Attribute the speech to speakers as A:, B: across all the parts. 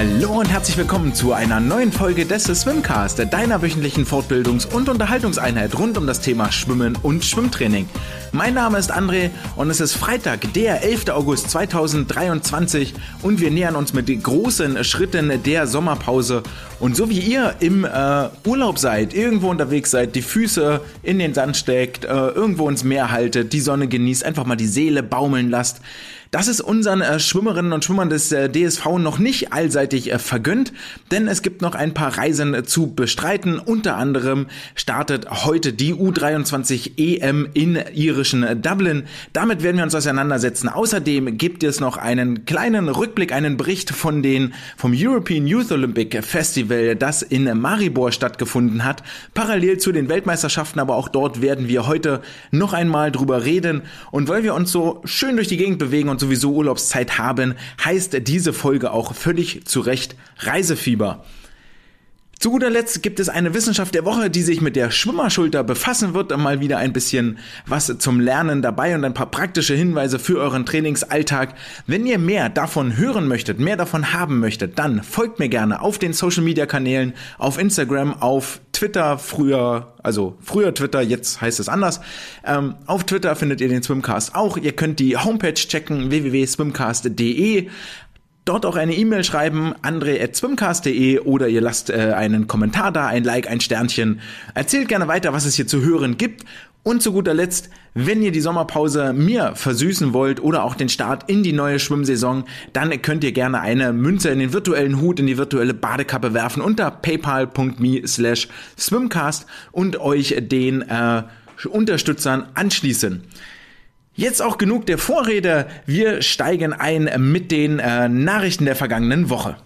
A: Hallo und herzlich willkommen zu einer neuen Folge des Swimcast, deiner wöchentlichen Fortbildungs- und Unterhaltungseinheit rund um das Thema Schwimmen und Schwimmtraining. Mein Name ist André und es ist Freitag, der 11. August 2023 und wir nähern uns mit großen Schritten der Sommerpause. Und so wie ihr im äh, Urlaub seid, irgendwo unterwegs seid, die Füße in den Sand steckt, äh, irgendwo ins Meer haltet, die Sonne genießt, einfach mal die Seele baumeln lasst, das ist unseren äh, Schwimmerinnen und Schwimmern des äh, DSV noch nicht allseitig äh, vergönnt, denn es gibt noch ein paar Reisen äh, zu bestreiten. Unter anderem startet heute die U23 EM in irischen äh, Dublin. Damit werden wir uns auseinandersetzen. Außerdem gibt es noch einen kleinen Rückblick, einen Bericht von den vom European Youth Olympic Festival, das in Maribor stattgefunden hat, parallel zu den Weltmeisterschaften, aber auch dort werden wir heute noch einmal drüber reden. Und weil wir uns so schön durch die Gegend bewegen und sowieso Urlaubszeit haben, heißt diese Folge auch völlig zu Recht Reisefieber. Zu guter Letzt gibt es eine Wissenschaft der Woche, die sich mit der Schwimmerschulter befassen wird. Mal wieder ein bisschen was zum Lernen dabei und ein paar praktische Hinweise für euren Trainingsalltag. Wenn ihr mehr davon hören möchtet, mehr davon haben möchtet, dann folgt mir gerne auf den Social Media Kanälen, auf Instagram, auf Twitter, früher, also früher Twitter, jetzt heißt es anders. Ähm, auf Twitter findet ihr den Swimcast auch. Ihr könnt die Homepage checken, www.swimcast.de dort auch eine E-Mail schreiben, andre.swimcast.de oder ihr lasst äh, einen Kommentar da, ein Like, ein Sternchen. Erzählt gerne weiter, was es hier zu hören gibt. Und zu guter Letzt, wenn ihr die Sommerpause mir versüßen wollt oder auch den Start in die neue Schwimmsaison, dann könnt ihr gerne eine Münze in den virtuellen Hut, in die virtuelle Badekappe werfen unter paypal.me slash swimcast und euch den äh, Unterstützern anschließen. Jetzt auch genug der Vorrede. Wir steigen ein mit den äh, Nachrichten der vergangenen Woche.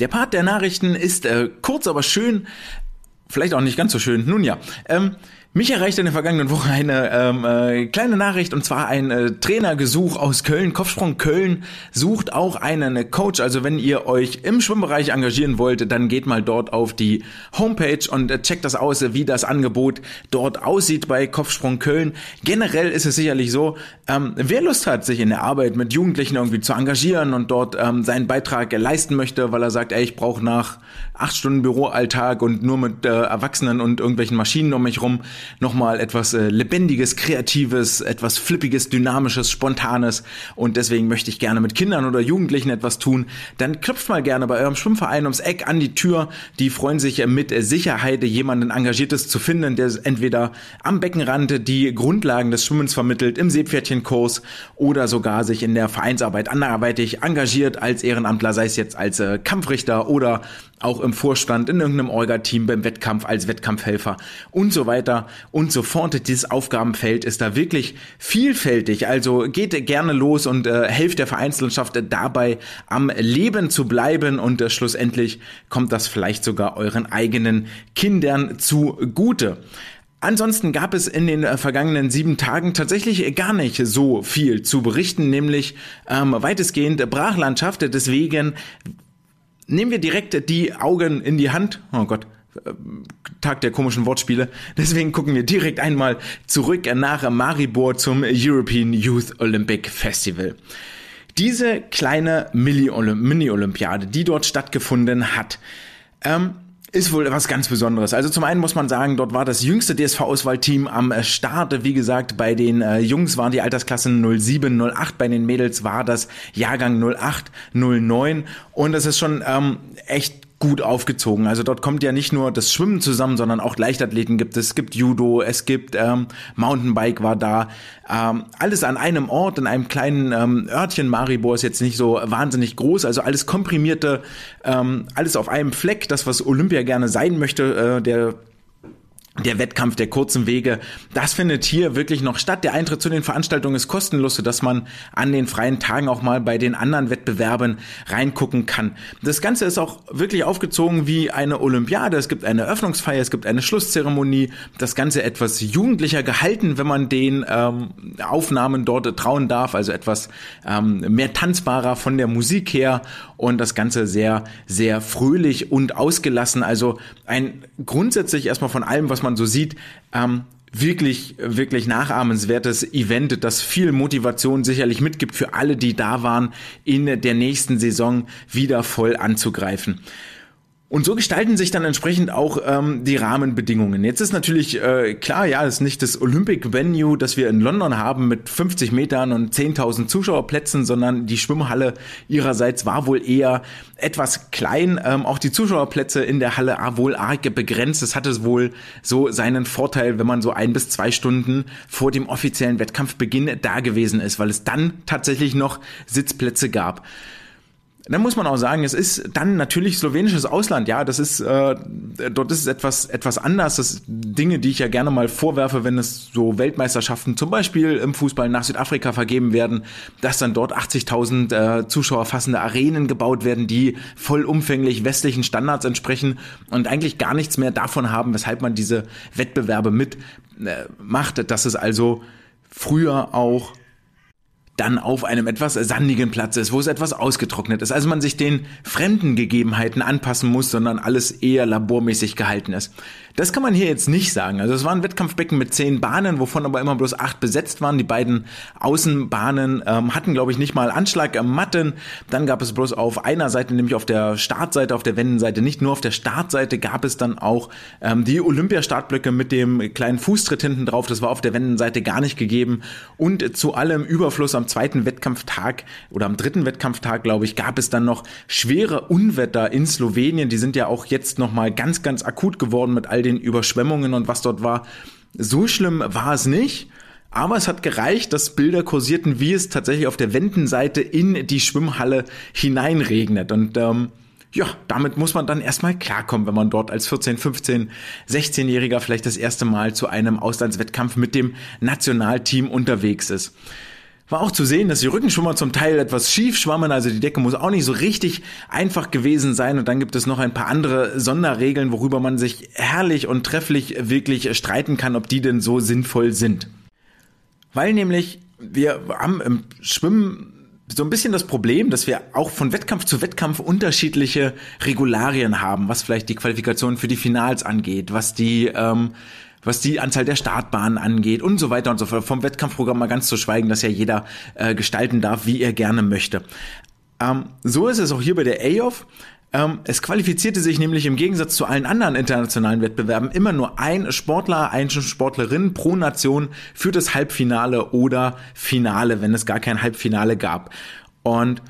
A: Der Part der Nachrichten ist äh, kurz, aber schön. Vielleicht auch nicht ganz so schön. Nun ja. Ähm, mich erreichte in der vergangenen Woche eine ähm, äh, kleine Nachricht und zwar ein äh, Trainergesuch aus Köln. Kopfsprung Köln sucht auch einen Coach. Also wenn ihr euch im Schwimmbereich engagieren wollt, dann geht mal dort auf die Homepage und äh, checkt das aus, wie das Angebot dort aussieht bei Kopfsprung Köln. Generell ist es sicherlich so, ähm, wer Lust hat, sich in der Arbeit mit Jugendlichen irgendwie zu engagieren und dort ähm, seinen Beitrag leisten möchte, weil er sagt, ey, ich brauche nach acht Stunden Büroalltag und nur mit äh, Erwachsenen und irgendwelchen Maschinen um mich rum nochmal etwas äh, Lebendiges, Kreatives, etwas Flippiges, Dynamisches, Spontanes und deswegen möchte ich gerne mit Kindern oder Jugendlichen etwas tun, dann klopft mal gerne bei eurem Schwimmverein ums Eck an die Tür. Die freuen sich äh, mit Sicherheit, jemanden Engagiertes zu finden, der entweder am Beckenrand die Grundlagen des Schwimmens vermittelt, im Seepferdchenkurs oder sogar sich in der Vereinsarbeit anderweitig engagiert als Ehrenamtler, sei es jetzt als äh, Kampfrichter oder auch im Vorstand, in irgendeinem Orga-Team beim Wettkampf als Wettkampfhelfer und so weiter und so fort. Dieses Aufgabenfeld ist da wirklich vielfältig. Also geht gerne los und äh, helft der Vereinslandschaft dabei, am Leben zu bleiben und äh, schlussendlich kommt das vielleicht sogar euren eigenen Kindern zugute. Ansonsten gab es in den äh, vergangenen sieben Tagen tatsächlich gar nicht so viel zu berichten, nämlich ähm, weitestgehend Brachlandschaft. Deswegen nehmen wir direkt die Augen in die Hand. Oh Gott, äh, Tag der komischen Wortspiele. Deswegen gucken wir direkt einmal zurück nach Maribor zum European Youth Olympic Festival. Diese kleine Mini-Olympiade, die dort stattgefunden hat, ähm, ist wohl was ganz Besonderes. Also zum einen muss man sagen, dort war das jüngste DSV-Auswahlteam am Start. Wie gesagt, bei den äh, Jungs waren die Altersklassen 07, 08, bei den Mädels war das Jahrgang 08, 09 und es ist schon ähm, echt gut aufgezogen. Also dort kommt ja nicht nur das Schwimmen zusammen, sondern auch Leichtathleten gibt es. Es gibt Judo, es gibt ähm, Mountainbike war da. Ähm, alles an einem Ort, in einem kleinen ähm, Örtchen. Maribor ist jetzt nicht so wahnsinnig groß, also alles komprimierte, ähm, alles auf einem Fleck. Das, was Olympia gerne sein möchte, äh, der der Wettkampf der kurzen Wege, das findet hier wirklich noch statt. Der Eintritt zu den Veranstaltungen ist kostenlos, sodass man an den freien Tagen auch mal bei den anderen Wettbewerben reingucken kann. Das Ganze ist auch wirklich aufgezogen wie eine Olympiade. Es gibt eine Öffnungsfeier, es gibt eine Schlusszeremonie. Das Ganze etwas jugendlicher gehalten, wenn man den ähm, Aufnahmen dort trauen darf, also etwas ähm, mehr tanzbarer von der Musik her und das Ganze sehr, sehr fröhlich und ausgelassen. Also ein grundsätzlich erstmal von allem, was man so sieht, ähm, wirklich, wirklich nachahmenswertes Event, das viel Motivation sicherlich mitgibt für alle, die da waren, in der nächsten Saison wieder voll anzugreifen. Und so gestalten sich dann entsprechend auch ähm, die Rahmenbedingungen. Jetzt ist natürlich äh, klar, ja, es ist nicht das Olympic Venue, das wir in London haben mit 50 Metern und 10.000 Zuschauerplätzen, sondern die Schwimmhalle ihrerseits war wohl eher etwas klein. Ähm, auch die Zuschauerplätze in der Halle war wohl arg begrenzt. Es hatte wohl so seinen Vorteil, wenn man so ein bis zwei Stunden vor dem offiziellen Wettkampfbeginn da gewesen ist, weil es dann tatsächlich noch Sitzplätze gab. Dann muss man auch sagen, es ist dann natürlich slowenisches Ausland. Ja, das ist äh, dort ist es etwas etwas anders. Das Dinge, die ich ja gerne mal vorwerfe, wenn es so Weltmeisterschaften zum Beispiel im Fußball nach Südafrika vergeben werden, dass dann dort 80.000 äh, Zuschauer fassende Arenen gebaut werden, die vollumfänglich westlichen Standards entsprechen und eigentlich gar nichts mehr davon haben, weshalb man diese Wettbewerbe mit äh, macht. Dass es also früher auch dann auf einem etwas sandigen Platz ist, wo es etwas ausgetrocknet ist. Also man sich den fremden Gegebenheiten anpassen muss, sondern alles eher labormäßig gehalten ist. Das kann man hier jetzt nicht sagen. Also es war ein Wettkampfbecken mit zehn Bahnen, wovon aber immer bloß acht besetzt waren. Die beiden Außenbahnen ähm, hatten, glaube ich, nicht mal Anschlag am Matten. Dann gab es bloß auf einer Seite, nämlich auf der Startseite, auf der Wendenseite, nicht nur auf der Startseite, gab es dann auch ähm, die Olympiastartblöcke mit dem kleinen Fußtritt hinten drauf. Das war auf der Wendenseite gar nicht gegeben. Und zu allem Überfluss am zweiten Wettkampftag oder am dritten Wettkampftag, glaube ich, gab es dann noch schwere Unwetter in Slowenien. Die sind ja auch jetzt nochmal ganz, ganz akut geworden mit all den Überschwemmungen und was dort war. So schlimm war es nicht. Aber es hat gereicht, dass Bilder kursierten, wie es tatsächlich auf der Wendenseite in die Schwimmhalle hineinregnet. Und ähm, ja, damit muss man dann erstmal klarkommen, wenn man dort als 14, 15, 16-Jähriger vielleicht das erste Mal zu einem Auslandswettkampf mit dem Nationalteam unterwegs ist. War auch zu sehen, dass die Rückenschwimmer zum Teil etwas schief schwammen, also die Decke muss auch nicht so richtig einfach gewesen sein. Und dann gibt es noch ein paar andere Sonderregeln, worüber man sich herrlich und trefflich wirklich streiten kann, ob die denn so sinnvoll sind. Weil nämlich wir haben im Schwimmen so ein bisschen das Problem, dass wir auch von Wettkampf zu Wettkampf unterschiedliche Regularien haben, was vielleicht die Qualifikation für die Finals angeht, was die ähm, was die Anzahl der Startbahnen angeht und so weiter und so fort. Vom Wettkampfprogramm mal ganz zu schweigen, dass ja jeder äh, gestalten darf, wie er gerne möchte. Ähm, so ist es auch hier bei der AOF. Ähm, es qualifizierte sich nämlich im Gegensatz zu allen anderen internationalen Wettbewerben immer nur ein Sportler, eine Sportlerin pro Nation für das Halbfinale oder Finale, wenn es gar kein Halbfinale gab. Und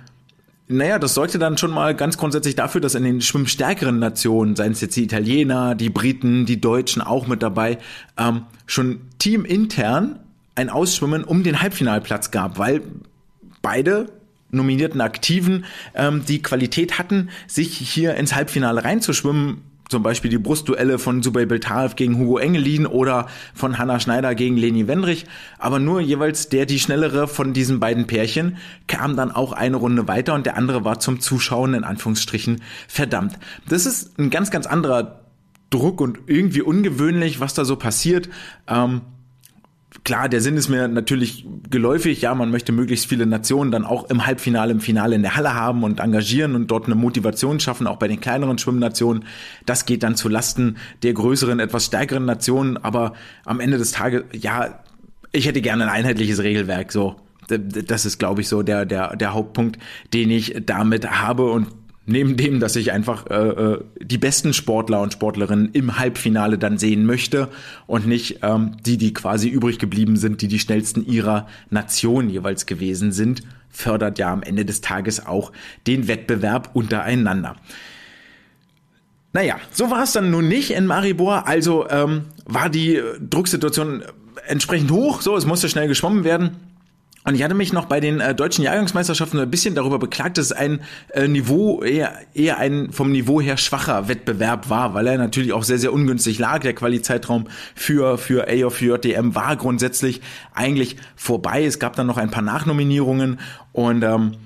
A: naja, das sorgte dann schon mal ganz grundsätzlich dafür, dass in den schwimmstärkeren Nationen, seien es jetzt die Italiener, die Briten, die Deutschen auch mit dabei, ähm, schon teamintern ein Ausschwimmen um den Halbfinalplatz gab, weil beide nominierten Aktiven ähm, die Qualität hatten, sich hier ins Halbfinale reinzuschwimmen, zum Beispiel die Brustduelle von Subay Beltaev gegen Hugo Engelin oder von Hanna Schneider gegen Leni Wendrich, aber nur jeweils der die schnellere von diesen beiden Pärchen kam dann auch eine Runde weiter und der andere war zum Zuschauen in Anführungsstrichen verdammt. Das ist ein ganz, ganz anderer Druck und irgendwie ungewöhnlich, was da so passiert. Ähm, klar, der Sinn ist mir natürlich geläufig. Ja, man möchte möglichst viele Nationen dann auch im Halbfinale, im Finale in der Halle haben und engagieren und dort eine Motivation schaffen, auch bei den kleineren Schwimmnationen. Das geht dann zu Lasten der größeren, etwas stärkeren Nationen. Aber am Ende des Tages, ja, ich hätte gerne ein einheitliches Regelwerk. So, das ist, glaube ich, so der, der, der Hauptpunkt, den ich damit habe und Neben dem, dass ich einfach äh, äh, die besten Sportler und Sportlerinnen im Halbfinale dann sehen möchte und nicht ähm, die, die quasi übrig geblieben sind, die die schnellsten ihrer Nation jeweils gewesen sind, fördert ja am Ende des Tages auch den Wettbewerb untereinander. Naja, so war es dann nun nicht in Maribor, also ähm, war die Drucksituation entsprechend hoch, so, es musste schnell geschwommen werden. Und ich hatte mich noch bei den äh, deutschen Jahrgangsmeisterschaften ein bisschen darüber beklagt, dass es ein äh, Niveau eher, eher ein vom Niveau her schwacher Wettbewerb war, weil er natürlich auch sehr, sehr ungünstig lag. Der Qualizeitraum für, für A für JDM war grundsätzlich eigentlich vorbei. Es gab dann noch ein paar Nachnominierungen und ähm,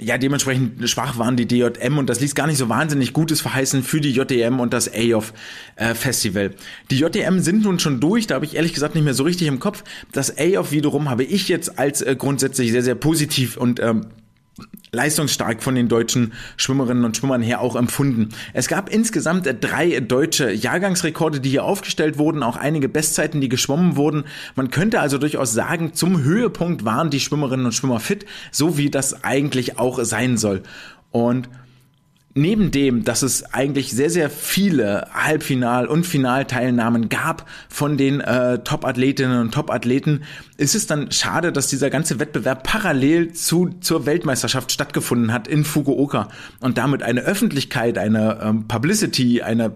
A: ja, dementsprechend schwach waren die DJM und das ließ gar nicht so wahnsinnig Gutes verheißen für die JDM und das AOF äh, Festival. Die JDM sind nun schon durch, da habe ich ehrlich gesagt nicht mehr so richtig im Kopf. Das AOF wiederum habe ich jetzt als äh, grundsätzlich sehr, sehr positiv und ähm, leistungsstark von den deutschen Schwimmerinnen und Schwimmern her auch empfunden. Es gab insgesamt drei deutsche Jahrgangsrekorde, die hier aufgestellt wurden, auch einige Bestzeiten, die geschwommen wurden. Man könnte also durchaus sagen, zum Höhepunkt waren die Schwimmerinnen und Schwimmer fit, so wie das eigentlich auch sein soll. Und neben dem, dass es eigentlich sehr, sehr viele Halbfinal- und Finalteilnahmen gab von den äh, Top-Athletinnen und Top-Athleten, ist es dann schade, dass dieser ganze Wettbewerb parallel zu, zur Weltmeisterschaft stattgefunden hat in Fukuoka und damit eine Öffentlichkeit, eine ähm, Publicity, eine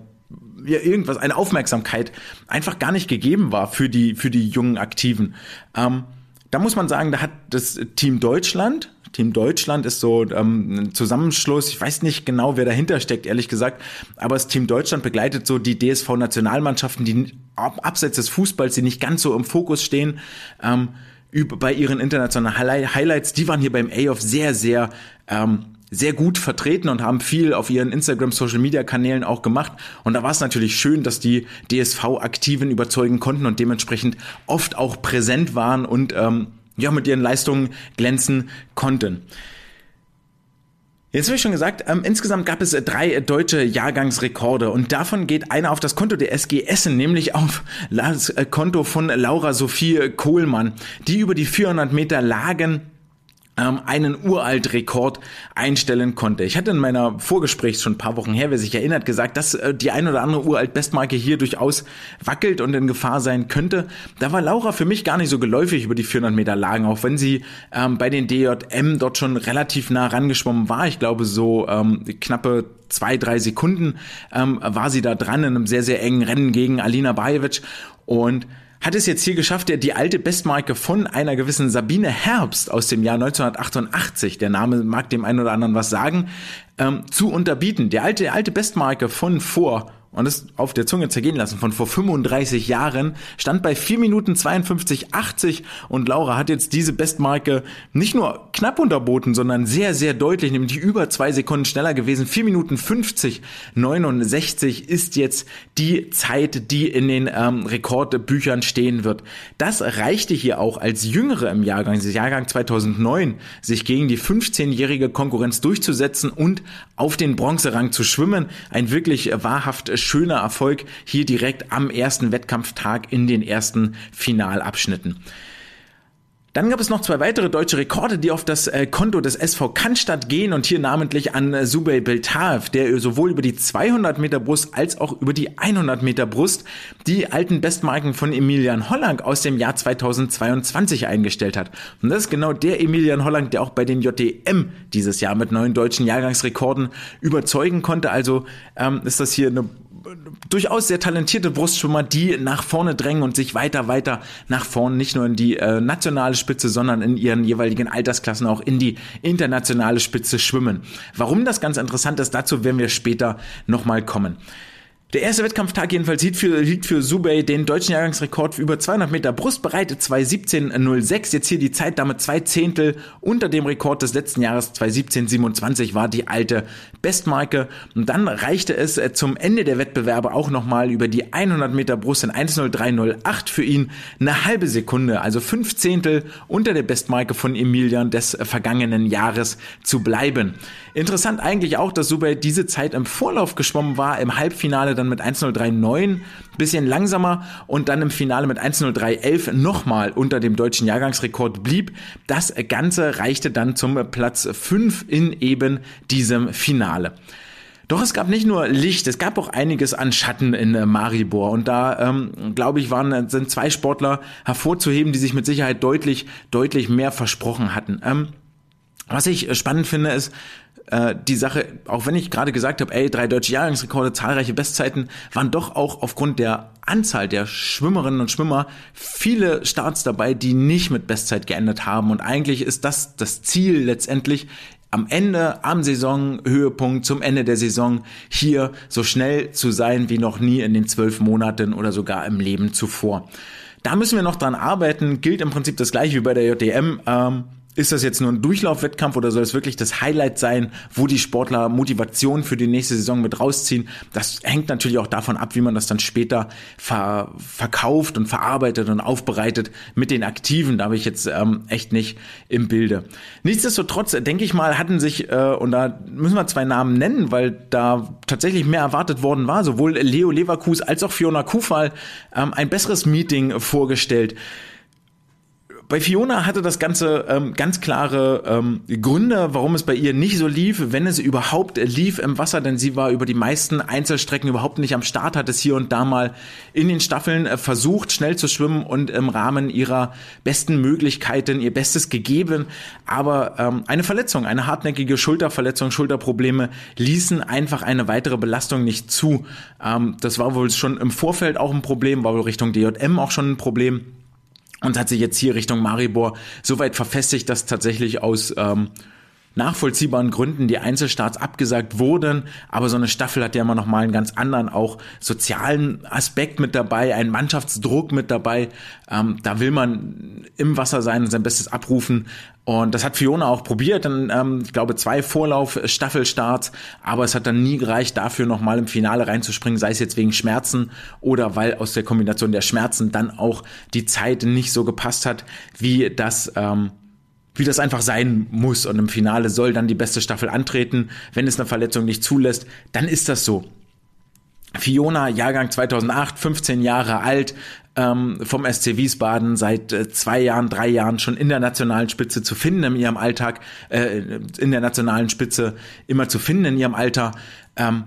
A: ja, irgendwas, eine Aufmerksamkeit einfach gar nicht gegeben war für die, für die jungen Aktiven. Ähm, da muss man sagen, da hat das Team Deutschland Team Deutschland ist so ähm, ein Zusammenschluss. Ich weiß nicht genau, wer dahinter steckt, ehrlich gesagt. Aber das Team Deutschland begleitet so die DSV-Nationalmannschaften, die abseits des Fußballs, die nicht ganz so im Fokus stehen. Ähm, bei ihren internationalen Highlights, die waren hier beim A-Off sehr, sehr ähm, sehr gut vertreten und haben viel auf ihren Instagram Social Media Kanälen auch gemacht und da war es natürlich schön, dass die DSV Aktiven überzeugen konnten und dementsprechend oft auch präsent waren und ähm, ja, mit ihren Leistungen glänzen konnten. Jetzt habe ich schon gesagt, ähm, insgesamt gab es drei deutsche Jahrgangsrekorde und davon geht einer auf das Konto der SG Essen, nämlich auf das Konto von Laura Sophie Kohlmann, die über die 400 Meter Lagen ähm, einen Uralt-Rekord einstellen konnte. Ich hatte in meiner Vorgespräch schon ein paar Wochen her, wer sich erinnert, gesagt, dass äh, die ein oder andere Uralt-Bestmarke hier durchaus wackelt und in Gefahr sein könnte. Da war Laura für mich gar nicht so geläufig über die 400 Meter Lagen, auch wenn sie ähm, bei den DJM dort schon relativ nah rangeschwommen war. Ich glaube so ähm, knappe zwei, drei Sekunden ähm, war sie da dran in einem sehr, sehr engen Rennen gegen Alina Bajevic und hat es jetzt hier geschafft, der die alte Bestmarke von einer gewissen Sabine Herbst aus dem Jahr 1988, der Name mag dem einen oder anderen was sagen, ähm, zu unterbieten. Der alte, alte Bestmarke von vor und es auf der Zunge zergehen lassen von vor 35 Jahren, stand bei 4 Minuten 52,80 und Laura hat jetzt diese Bestmarke nicht nur knapp unterboten, sondern sehr, sehr deutlich, nämlich über zwei Sekunden schneller gewesen. 4 Minuten 50, 69 ist jetzt die Zeit, die in den ähm, Rekordbüchern stehen wird. Das reichte hier auch als Jüngere im Jahrgang, das Jahrgang 2009, sich gegen die 15-jährige Konkurrenz durchzusetzen und auf den Bronzerang zu schwimmen. Ein wirklich wahrhaft schöner Erfolg hier direkt am ersten Wettkampftag in den ersten Finalabschnitten. Dann gab es noch zwei weitere deutsche Rekorde, die auf das äh, Konto des SV Cannstatt gehen und hier namentlich an äh, Subey der sowohl über die 200 Meter Brust als auch über die 100 Meter Brust die alten Bestmarken von Emilian Holland aus dem Jahr 2022 eingestellt hat. Und das ist genau der Emilian Holland, der auch bei den JDM dieses Jahr mit neuen deutschen Jahrgangsrekorden überzeugen konnte. Also ähm, ist das hier eine durchaus sehr talentierte Brustschwimmer, die nach vorne drängen und sich weiter, weiter nach vorne, nicht nur in die äh, nationale Spitze, sondern in ihren jeweiligen Altersklassen auch in die internationale Spitze schwimmen. Warum das ganz interessant ist, dazu werden wir später nochmal kommen. Der erste Wettkampftag jedenfalls liegt für, liegt für Subey den deutschen Jahrgangsrekord für über 200 Meter Brust bereit, 2.17.06. Jetzt hier die Zeit damit zwei Zehntel unter dem Rekord des letzten Jahres 2.17.27 war die alte Bestmarke. Und dann reichte es äh, zum Ende der Wettbewerbe auch nochmal über die 100 Meter Brust in 1.03.08 für ihn eine halbe Sekunde, also fünf Zehntel unter der Bestmarke von Emilian des äh, vergangenen Jahres zu bleiben. Interessant eigentlich auch, dass Subey diese Zeit im Vorlauf geschwommen war, im Halbfinale dann mit 1.03.9, bisschen langsamer und dann im Finale mit 1.03.11 nochmal unter dem deutschen Jahrgangsrekord blieb. Das Ganze reichte dann zum Platz 5 in eben diesem Finale. Doch es gab nicht nur Licht, es gab auch einiges an Schatten in Maribor. Und da, ähm, glaube ich, waren, sind zwei Sportler hervorzuheben, die sich mit Sicherheit deutlich, deutlich mehr versprochen hatten. Ähm, was ich spannend finde, ist, äh, die Sache, auch wenn ich gerade gesagt habe, ey, drei deutsche Jahrgangsrekorde, zahlreiche Bestzeiten, waren doch auch aufgrund der Anzahl der Schwimmerinnen und Schwimmer viele Starts dabei, die nicht mit Bestzeit geendet haben. Und eigentlich ist das das Ziel letztendlich, am Ende, am Saisonhöhepunkt, zum Ende der Saison hier so schnell zu sein wie noch nie in den zwölf Monaten oder sogar im Leben zuvor. Da müssen wir noch dran arbeiten, gilt im Prinzip das gleiche wie bei der JDM. Ähm, ist das jetzt nur ein Durchlaufwettkampf oder soll es wirklich das Highlight sein, wo die Sportler Motivation für die nächste Saison mit rausziehen? Das hängt natürlich auch davon ab, wie man das dann später ver verkauft und verarbeitet und aufbereitet mit den Aktiven. Da habe ich jetzt ähm, echt nicht im Bilde. Nichtsdestotrotz, denke ich mal, hatten sich, äh, und da müssen wir zwei Namen nennen, weil da tatsächlich mehr erwartet worden war, sowohl Leo Leverkus als auch Fiona Kufal ähm, ein besseres Meeting vorgestellt. Bei Fiona hatte das Ganze ähm, ganz klare ähm, Gründe, warum es bei ihr nicht so lief, wenn es überhaupt lief im Wasser, denn sie war über die meisten Einzelstrecken überhaupt nicht am Start, hat es hier und da mal in den Staffeln äh, versucht, schnell zu schwimmen und im Rahmen ihrer besten Möglichkeiten ihr Bestes gegeben. Aber ähm, eine Verletzung, eine hartnäckige Schulterverletzung, Schulterprobleme ließen einfach eine weitere Belastung nicht zu. Ähm, das war wohl schon im Vorfeld auch ein Problem, war wohl Richtung DJM auch schon ein Problem und hat sich jetzt hier Richtung Maribor so weit verfestigt, dass tatsächlich aus ähm, nachvollziehbaren Gründen die Einzelstarts abgesagt wurden, aber so eine Staffel hat ja immer noch mal einen ganz anderen auch sozialen Aspekt mit dabei, einen Mannschaftsdruck mit dabei. Ähm, da will man im Wasser sein und sein Bestes abrufen. Und das hat Fiona auch probiert, dann, ähm, ich glaube, zwei Vorlauf-Staffelstarts, aber es hat dann nie gereicht, dafür nochmal im Finale reinzuspringen, sei es jetzt wegen Schmerzen oder weil aus der Kombination der Schmerzen dann auch die Zeit nicht so gepasst hat, wie das ähm, wie das einfach sein muss. Und im Finale soll dann die beste Staffel antreten. Wenn es eine Verletzung nicht zulässt, dann ist das so. Fiona, Jahrgang 2008, 15 Jahre alt, ähm, vom SC Wiesbaden seit äh, zwei Jahren, drei Jahren schon in der nationalen Spitze zu finden in ihrem Alltag, äh, in der nationalen Spitze immer zu finden in ihrem Alter. Ähm,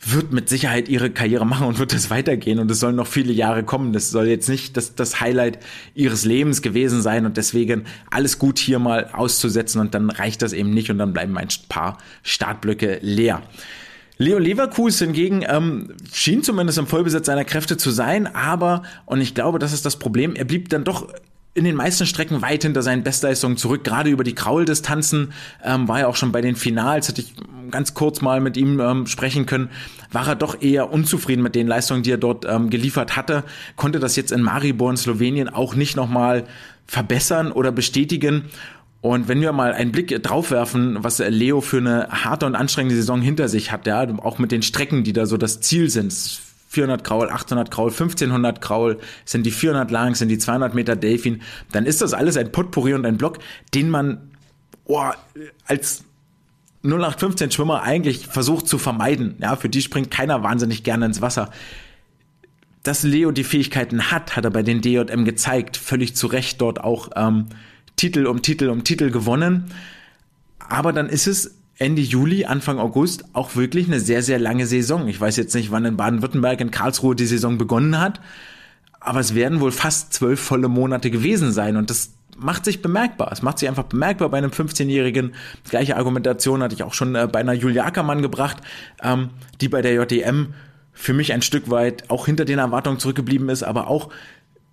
A: wird mit Sicherheit ihre Karriere machen und wird das weitergehen. Und es sollen noch viele Jahre kommen. Das soll jetzt nicht das, das Highlight ihres Lebens gewesen sein. Und deswegen alles gut hier mal auszusetzen. Und dann reicht das eben nicht. Und dann bleiben ein paar Startblöcke leer. Leo Leverkus hingegen ähm, schien zumindest im Vollbesitz seiner Kräfte zu sein, aber, und ich glaube, das ist das Problem, er blieb dann doch in den meisten Strecken weit hinter seinen Bestleistungen zurück. Gerade über die Krauldistanzen ähm, war er auch schon bei den Finals, hatte ich ganz kurz mal mit ihm ähm, sprechen können, war er doch eher unzufrieden mit den Leistungen, die er dort ähm, geliefert hatte, konnte das jetzt in Maribor in Slowenien auch nicht nochmal verbessern oder bestätigen. Und wenn wir mal einen Blick drauf werfen, was Leo für eine harte und anstrengende Saison hinter sich hat, ja, auch mit den Strecken, die da so das Ziel sind, 400 Kraul, 800 Kraul, 1500 Kraul, sind die 400 lang, sind die 200 Meter Delfin, dann ist das alles ein Potpourri und ein Block, den man oh, als 0815 Schwimmer eigentlich versucht zu vermeiden. Ja, für die springt keiner wahnsinnig gerne ins Wasser. Dass Leo die Fähigkeiten hat, hat er bei den DJM gezeigt. Völlig zu Recht dort auch ähm, Titel um Titel um Titel gewonnen. Aber dann ist es Ende Juli, Anfang August auch wirklich eine sehr, sehr lange Saison. Ich weiß jetzt nicht, wann in Baden-Württemberg, in Karlsruhe die Saison begonnen hat, aber es werden wohl fast zwölf volle Monate gewesen sein und das macht sich bemerkbar. Es macht sich einfach bemerkbar bei einem 15-Jährigen. Gleiche Argumentation hatte ich auch schon äh, bei einer Julia Ackermann gebracht, ähm, die bei der JDM für mich ein Stück weit auch hinter den Erwartungen zurückgeblieben ist, aber auch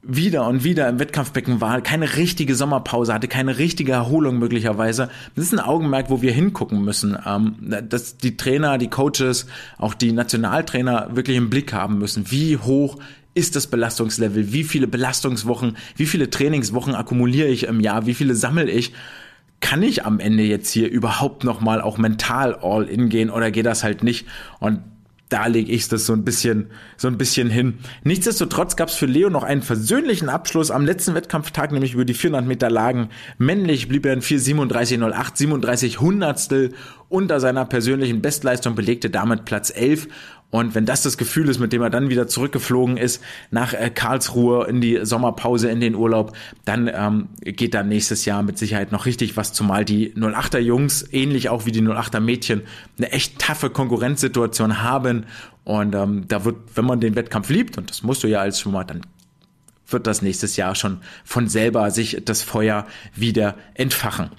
A: wieder und wieder im Wettkampfbecken war, keine richtige Sommerpause hatte, keine richtige Erholung möglicherweise. Das ist ein Augenmerk, wo wir hingucken müssen, ähm, dass die Trainer, die Coaches, auch die Nationaltrainer wirklich im Blick haben müssen. Wie hoch ist das Belastungslevel? Wie viele Belastungswochen, wie viele Trainingswochen akkumuliere ich im Jahr? Wie viele sammle ich? Kann ich am Ende jetzt hier überhaupt noch mal auch mental all in gehen oder geht das halt nicht? Und da lege ich das so ein bisschen, so ein bisschen hin. Nichtsdestotrotz gab es für Leo noch einen versöhnlichen Abschluss am letzten Wettkampftag, nämlich über die 400 Meter Lagen. Männlich blieb er in 4,37,08, 37 Hundertstel unter seiner persönlichen Bestleistung, belegte damit Platz 11 und wenn das das Gefühl ist, mit dem er dann wieder zurückgeflogen ist nach äh, Karlsruhe in die Sommerpause, in den Urlaub, dann ähm, geht da nächstes Jahr mit Sicherheit noch richtig was, zumal die 08er Jungs, ähnlich auch wie die 08er Mädchen, eine echt taffe Konkurrenzsituation haben. Und ähm, da wird, wenn man den Wettkampf liebt, und das musst du ja als Schwimmer, dann wird das nächstes Jahr schon von selber sich das Feuer wieder entfachen.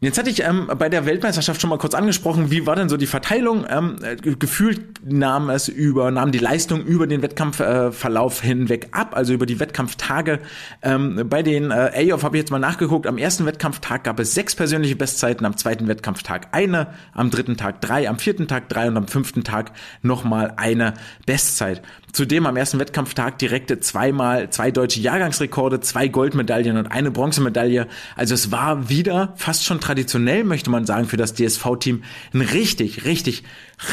A: Jetzt hatte ich ähm, bei der Weltmeisterschaft schon mal kurz angesprochen, wie war denn so die Verteilung? Ähm, äh, gefühlt nahm es über, nahm die Leistung über den Wettkampfverlauf äh, hinweg ab, also über die Wettkampftage. Ähm, bei den äh, AOF habe ich jetzt mal nachgeguckt. Am ersten Wettkampftag gab es sechs persönliche Bestzeiten, am zweiten Wettkampftag eine, am dritten Tag drei, am vierten Tag drei und am fünften Tag nochmal eine Bestzeit. Zudem am ersten Wettkampftag direkte zweimal zwei deutsche Jahrgangsrekorde, zwei Goldmedaillen und eine Bronzemedaille. Also es war wieder fast schon traditionell, möchte man sagen, für das DSV-Team ein richtig, richtig,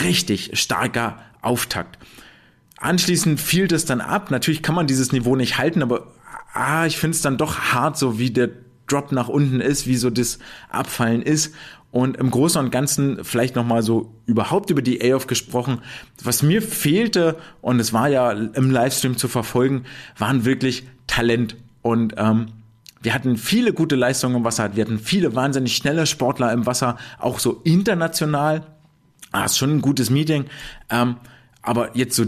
A: richtig starker Auftakt. Anschließend fiel das dann ab. Natürlich kann man dieses Niveau nicht halten, aber ah, ich finde es dann doch hart, so wie der Drop nach unten ist, wie so das Abfallen ist. Und im Großen und Ganzen vielleicht nochmal so überhaupt über die AOF gesprochen. Was mir fehlte, und es war ja im Livestream zu verfolgen, waren wirklich Talent. Und ähm, wir hatten viele gute Leistungen im Wasser, wir hatten viele wahnsinnig schnelle Sportler im Wasser, auch so international. Ah, ist schon ein gutes Meeting. Ähm, aber jetzt so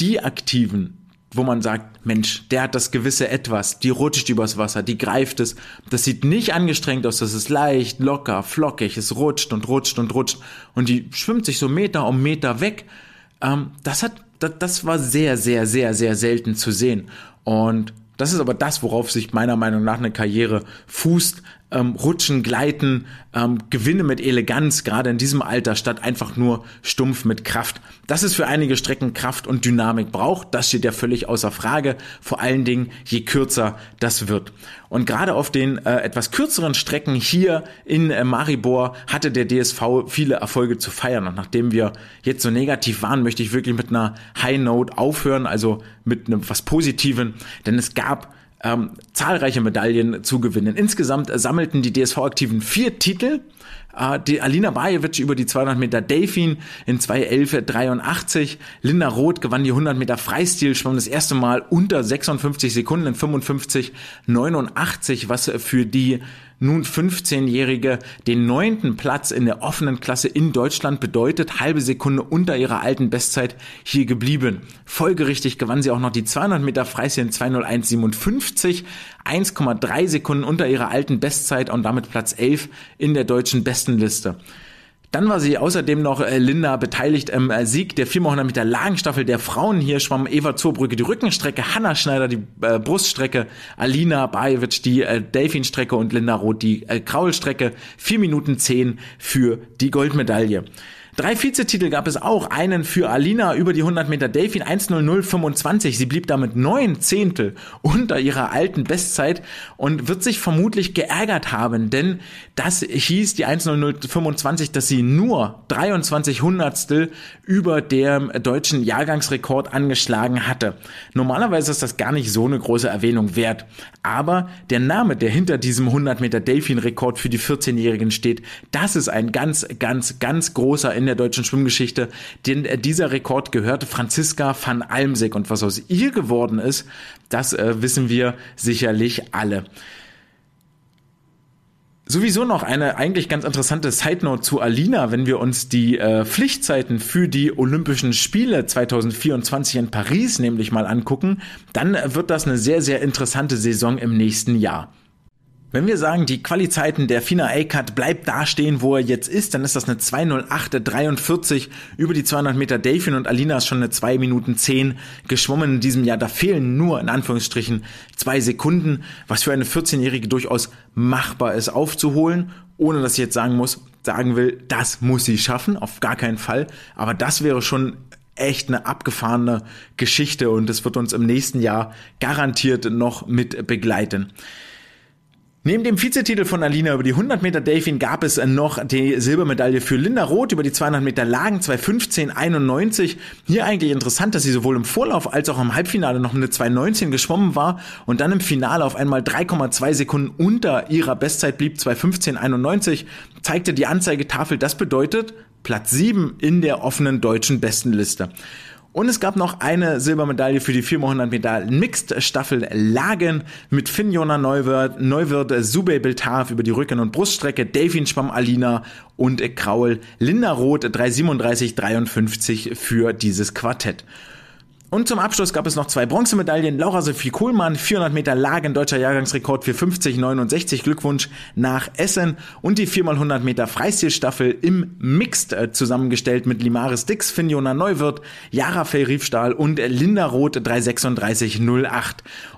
A: die Aktiven, wo man sagt, Mensch, der hat das gewisse Etwas, die rutscht übers Wasser, die greift es. Das sieht nicht angestrengt aus, das ist leicht, locker, flockig, es rutscht und rutscht und rutscht und die schwimmt sich so Meter um Meter weg. Ähm, das hat, das, das war sehr, sehr, sehr, sehr selten zu sehen. Und das ist aber das, worauf sich meiner Meinung nach eine Karriere fußt ähm, Rutschen, Gleiten, ähm, Gewinne mit Eleganz, gerade in diesem Alter, statt einfach nur stumpf mit Kraft. Das ist für einige Strecken Kraft und Dynamik braucht, das steht ja völlig außer Frage. Vor allen Dingen, je kürzer das wird. Und gerade auf den äh, etwas kürzeren Strecken hier in äh, Maribor hatte der DSV viele Erfolge zu feiern. Und nachdem wir jetzt so negativ waren, möchte ich wirklich mit einer High Note aufhören, also mit einem was Positiven, denn es gab ähm, zahlreiche Medaillen zu gewinnen. Insgesamt sammelten die DSV-Aktiven vier Titel. Äh, die Alina Bajevic über die 200 Meter Delfin in 2.11.83. Linda Roth gewann die 100 Meter Freistil, schwamm das erste Mal unter 56 Sekunden in 55,89, was für die nun 15-Jährige den neunten Platz in der offenen Klasse in Deutschland bedeutet, halbe Sekunde unter ihrer alten Bestzeit hier geblieben. Folgerichtig gewann sie auch noch die 200 Meter Freistil in 201,57, 1,3 Sekunden unter ihrer alten Bestzeit und damit Platz 11 in der deutschen Bestenliste. Dann war sie außerdem noch äh, Linda beteiligt im äh, Sieg der 400 Meter Lagenstaffel der Frauen. Hier schwamm Eva Zurbrücke die Rückenstrecke, Hanna Schneider die äh, Bruststrecke, Alina Bajevic die äh, Delfinstrecke und Linda Roth die äh, Kraulstrecke. 4 Minuten 10 für die Goldmedaille. Drei Vizetitel gab es auch. Einen für Alina über die 100 Meter Delfin 1.0025. Sie blieb damit neun Zehntel unter ihrer alten Bestzeit und wird sich vermutlich geärgert haben, denn das hieß die 1.0025, dass sie nur 23 Hundertstel über dem deutschen Jahrgangsrekord angeschlagen hatte. Normalerweise ist das gar nicht so eine große Erwähnung wert. Aber der Name, der hinter diesem 100 Meter Delfin-Rekord für die 14-Jährigen steht, das ist ein ganz, ganz, ganz großer in der deutschen Schwimmgeschichte, denn äh, dieser Rekord gehörte Franziska van Almsig und was aus ihr geworden ist, das äh, wissen wir sicherlich alle. Sowieso noch eine eigentlich ganz interessante Side Note zu Alina, wenn wir uns die äh, Pflichtzeiten für die Olympischen Spiele 2024 in Paris nämlich mal angucken, dann wird das eine sehr, sehr interessante Saison im nächsten Jahr. Wenn wir sagen, die Qualizeiten der Fina A-Cut bleibt da stehen, wo er jetzt ist, dann ist das eine 2.08.43 über die 200 Meter Delfin und Alina ist schon eine 2 Minuten 10 geschwommen in diesem Jahr. Da fehlen nur in Anführungsstrichen zwei Sekunden, was für eine 14-Jährige durchaus machbar ist aufzuholen, ohne dass ich jetzt sagen muss, sagen will, das muss sie schaffen, auf gar keinen Fall. Aber das wäre schon echt eine abgefahrene Geschichte und es wird uns im nächsten Jahr garantiert noch mit begleiten. Neben dem Vizetitel von Alina über die 100 Meter Delfin gab es noch die Silbermedaille für Linda Roth über die 200 Meter Lagen 215,91. Hier eigentlich interessant, dass sie sowohl im Vorlauf als auch im Halbfinale noch eine 219 geschwommen war und dann im Finale auf einmal 3,2 Sekunden unter ihrer Bestzeit blieb, 215,91, zeigte die Anzeigetafel. Das bedeutet Platz 7 in der offenen deutschen Bestenliste. Und es gab noch eine Silbermedaille für die 400 Meter Mixed Staffel Lagen mit Finn Jona Neuwirth, Neuwirth Subey Biltav über die Rücken- und Bruststrecke, Delfin Schwamm Alina und Kraul Linda Roth 337 53 für dieses Quartett. Und zum Abschluss gab es noch zwei Bronzemedaillen. Laura Sophie Kohlmann, 400 Meter Lagen, deutscher Jahrgangsrekord für 50,69. Glückwunsch nach Essen. Und die 4x100 Meter Freistilstaffel im Mixed äh, zusammengestellt mit Limaris Dix, Finjona Neuwirth, Jara Fey Riefstahl und Linda Roth 336,08.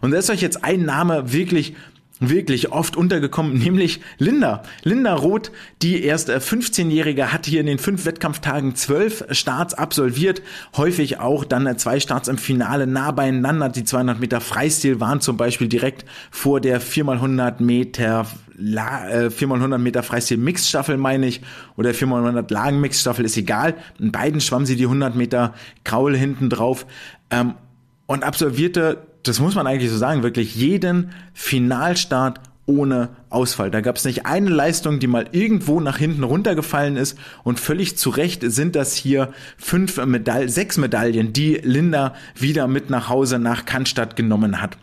A: Und da ist euch jetzt ein Name wirklich wirklich oft untergekommen, nämlich Linda. Linda Roth, die erst 15-Jährige, äh, hat hier in den fünf Wettkampftagen zwölf Starts absolviert, häufig auch dann äh, zwei Starts im Finale nah beieinander. Die 200 Meter Freistil waren zum Beispiel direkt vor der 4x100 Meter La, äh, 4x100 Meter Freistil Mixstaffel, meine ich, oder 4x100 Lagen Mixstaffel, ist egal. In beiden schwamm sie die 100 Meter Kraul hinten drauf ähm, und absolvierte das muss man eigentlich so sagen, wirklich jeden Finalstart ohne Ausfall. Da gab es nicht eine Leistung, die mal irgendwo nach hinten runtergefallen ist und völlig zu Recht sind das hier fünf Medaillen, sechs Medaillen, die Linda wieder mit nach Hause nach Cannstatt genommen hat.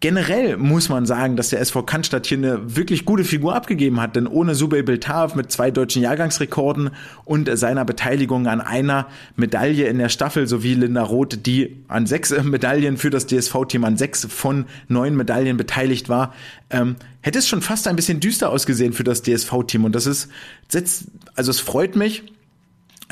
A: Generell muss man sagen, dass der SV Cannstatt hier eine wirklich gute Figur abgegeben hat, denn ohne Subey Biltav mit zwei deutschen Jahrgangsrekorden und seiner Beteiligung an einer Medaille in der Staffel sowie Linda Roth, die an sechs Medaillen für das DSV-Team an sechs von neun Medaillen beteiligt war, ähm, hätte es schon fast ein bisschen düster ausgesehen für das DSV-Team und das ist, also es freut mich,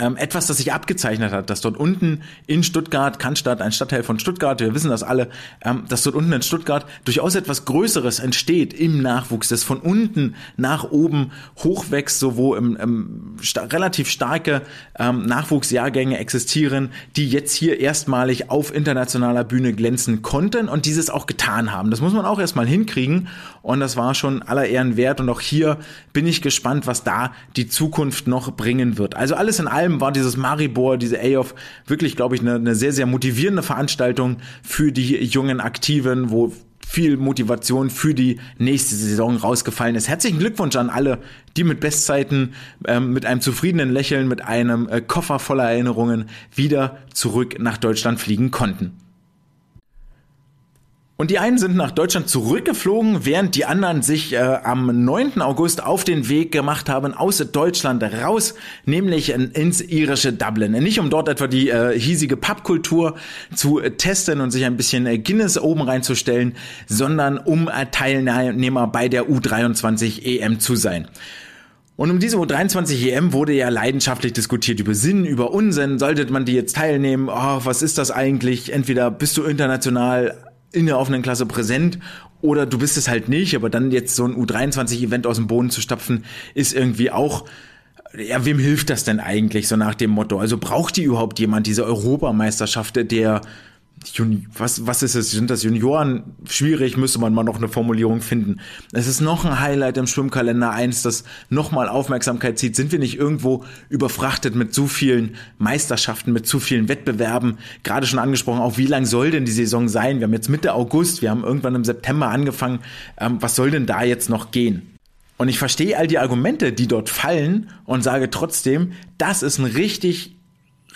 A: ähm, etwas, das sich abgezeichnet hat, dass dort unten in Stuttgart, Cannstatt, ein Stadtteil von Stuttgart, wir wissen das alle, ähm, dass dort unten in Stuttgart durchaus etwas Größeres entsteht im Nachwuchs, das von unten nach oben hochwächst, so wo im, im sta relativ starke ähm, Nachwuchsjahrgänge existieren, die jetzt hier erstmalig auf internationaler Bühne glänzen konnten und dieses auch getan haben. Das muss man auch erstmal hinkriegen und das war schon aller Ehren wert und auch hier bin ich gespannt, was da die Zukunft noch bringen wird. Also alles in allem allem war dieses Maribor, diese A-Off wirklich, glaube ich, eine, eine sehr, sehr motivierende Veranstaltung für die jungen Aktiven, wo viel Motivation für die nächste Saison rausgefallen ist. Herzlichen Glückwunsch an alle, die mit Bestzeiten, ähm, mit einem zufriedenen Lächeln, mit einem äh, Koffer voller Erinnerungen wieder zurück nach Deutschland fliegen konnten. Und die einen sind nach Deutschland zurückgeflogen, während die anderen sich äh, am 9. August auf den Weg gemacht haben aus Deutschland raus, nämlich ins irische Dublin. Nicht um dort etwa die äh, hiesige Pubkultur zu testen und sich ein bisschen äh, Guinness oben reinzustellen, sondern um äh, Teilnehmer bei der U23 EM zu sein. Und um diese U23 EM wurde ja leidenschaftlich diskutiert über Sinn, über Unsinn. Sollte man die jetzt teilnehmen? Oh, was ist das eigentlich? Entweder bist du international in der offenen Klasse präsent oder du bist es halt nicht, aber dann jetzt so ein U23-Event aus dem Boden zu stapfen, ist irgendwie auch ja, wem hilft das denn eigentlich so nach dem Motto? Also braucht die überhaupt jemand diese Europameisterschaft der Juni was, was ist es? Sind das Junioren? Schwierig, müsste man mal noch eine Formulierung finden. Es ist noch ein Highlight im Schwimmkalender eins, das nochmal Aufmerksamkeit zieht. Sind wir nicht irgendwo überfrachtet mit zu vielen Meisterschaften, mit zu vielen Wettbewerben? Gerade schon angesprochen, auch wie lang soll denn die Saison sein? Wir haben jetzt Mitte August, wir haben irgendwann im September angefangen. Ähm, was soll denn da jetzt noch gehen? Und ich verstehe all die Argumente, die dort fallen und sage trotzdem, das ist ein richtig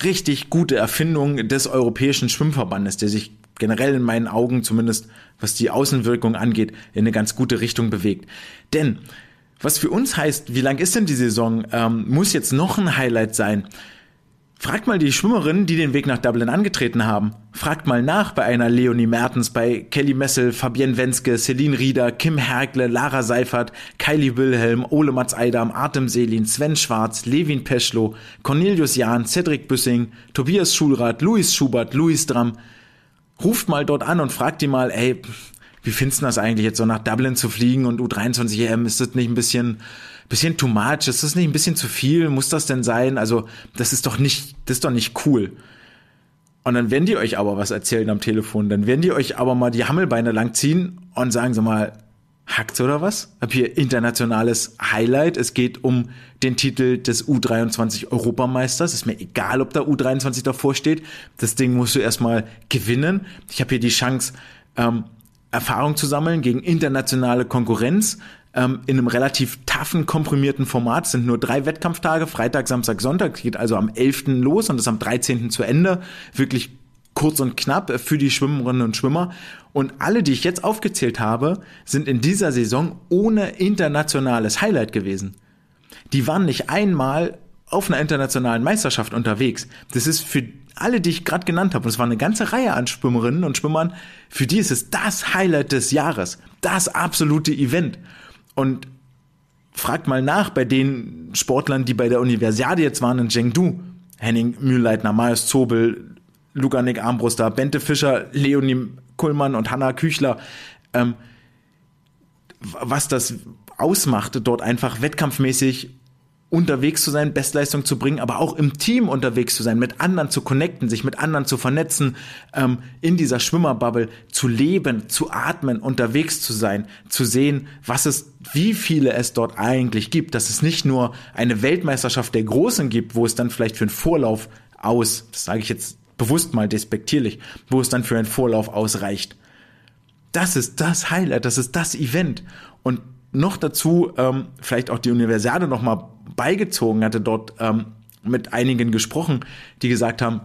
A: richtig gute Erfindung des Europäischen Schwimmverbandes, der sich generell in meinen Augen, zumindest was die Außenwirkung angeht, in eine ganz gute Richtung bewegt. Denn was für uns heißt, wie lang ist denn die Saison, ähm, muss jetzt noch ein Highlight sein. Fragt mal die Schwimmerinnen, die den Weg nach Dublin angetreten haben. Fragt mal nach bei einer Leonie Mertens, bei Kelly Messel, Fabienne Wenske, Celine Rieder, Kim Hergle, Lara Seifert, Kylie Wilhelm, Ole Mats Eidam, Artem Selin, Sven Schwarz, Levin Peschlo, Cornelius Jahn, Cedric Büssing, Tobias Schulrath, Luis Schubert, Luis Dram. Ruft mal dort an und fragt die mal, ey, wie findest du das eigentlich jetzt so nach Dublin zu fliegen und U23 EM? Ist das nicht ein bisschen bisschen too much? Ist das nicht ein bisschen zu viel? Muss das denn sein? Also, das ist doch nicht, das ist doch nicht cool. Und dann werden die euch aber was erzählen am Telefon. Dann werden die euch aber mal die Hammelbeine langziehen und sagen sie mal, hackt's oder was? Hab hier internationales Highlight. Es geht um den Titel des U23 Europameisters. Ist mir egal, ob da U23 davor steht. Das Ding musst du erstmal gewinnen. Ich habe hier die Chance, ähm, Erfahrung zu sammeln gegen internationale Konkurrenz ähm, in einem relativ toughen, komprimierten Format. Es sind nur drei Wettkampftage, Freitag, Samstag, Sonntag. geht also am 11. los und ist am 13. zu Ende. Wirklich kurz und knapp für die Schwimmerinnen und Schwimmer. Und alle, die ich jetzt aufgezählt habe, sind in dieser Saison ohne internationales Highlight gewesen. Die waren nicht einmal auf einer internationalen Meisterschaft unterwegs. Das ist für alle, die ich gerade genannt habe, und es war eine ganze Reihe an Schwimmerinnen und Schwimmern, für die ist es das Highlight des Jahres, das absolute Event. Und fragt mal nach bei den Sportlern, die bei der Universiade jetzt waren in Chengdu. Henning Mühlleitner, Marius Zobel, Lukanik Armbruster, Bente Fischer, Leonie Kuhlmann und Hanna Küchler. Ähm, was das ausmachte, dort einfach wettkampfmäßig unterwegs zu sein, Bestleistung zu bringen, aber auch im Team unterwegs zu sein, mit anderen zu connecten, sich mit anderen zu vernetzen, ähm, in dieser Schwimmerbubble zu leben, zu atmen, unterwegs zu sein, zu sehen, was es, wie viele es dort eigentlich gibt, dass es nicht nur eine Weltmeisterschaft der Großen gibt, wo es dann vielleicht für einen Vorlauf aus, das sage ich jetzt bewusst mal despektierlich, wo es dann für einen Vorlauf ausreicht. Das ist das Highlight, das ist das Event. Und noch dazu ähm, vielleicht auch die Universiade noch mal beigezogen, hatte dort ähm, mit einigen gesprochen, die gesagt haben,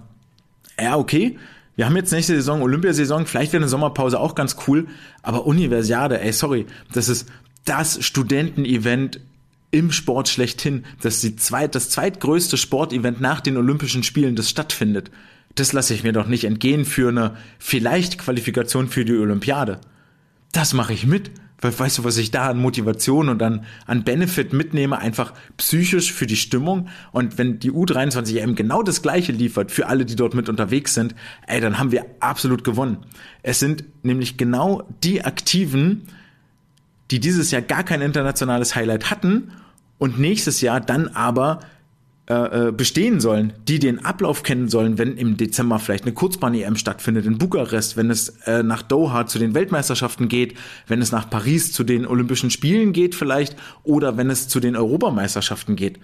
A: ja, okay, wir haben jetzt nächste Saison Olympiasaison, vielleicht wäre eine Sommerpause auch ganz cool, aber Universiade, ey, sorry, das ist das Studentenevent im Sport schlechthin. Das ist die zweit, das zweitgrößte Sportevent nach den Olympischen Spielen, das stattfindet. Das lasse ich mir doch nicht entgehen für eine vielleicht Qualifikation für die Olympiade. Das mache ich mit. Weißt du, was ich da an Motivation und an, an Benefit mitnehme, einfach psychisch für die Stimmung. Und wenn die U23 eben genau das Gleiche liefert für alle, die dort mit unterwegs sind, ey, dann haben wir absolut gewonnen. Es sind nämlich genau die Aktiven, die dieses Jahr gar kein internationales Highlight hatten und nächstes Jahr dann aber äh, äh, bestehen sollen, die den Ablauf kennen sollen, wenn im Dezember vielleicht eine Kurzbahn-EM stattfindet in Bukarest, wenn es äh, nach Doha zu den Weltmeisterschaften geht, wenn es nach Paris zu den Olympischen Spielen geht vielleicht oder wenn es zu den Europameisterschaften geht.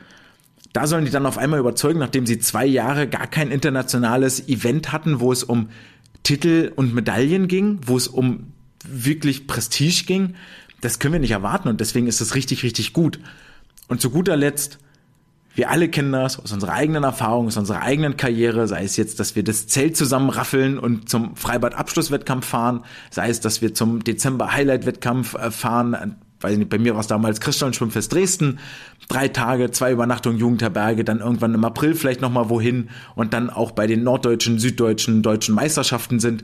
A: Da sollen die dann auf einmal überzeugen, nachdem sie zwei Jahre gar kein internationales Event hatten, wo es um Titel und Medaillen ging, wo es um wirklich Prestige ging. Das können wir nicht erwarten und deswegen ist es richtig, richtig gut. Und zu guter Letzt, wir alle kennen das aus unserer eigenen Erfahrung, aus unserer eigenen Karriere, sei es jetzt, dass wir das Zelt zusammenraffeln und zum Freibad-Abschlusswettkampf fahren, sei es, dass wir zum Dezember-Highlight-Wettkampf äh, fahren, weiß nicht, bei mir war es damals Christian-Schwimmfest Dresden, drei Tage, zwei Übernachtungen Jugendherberge, dann irgendwann im April vielleicht nochmal wohin und dann auch bei den norddeutschen, süddeutschen, deutschen Meisterschaften sind.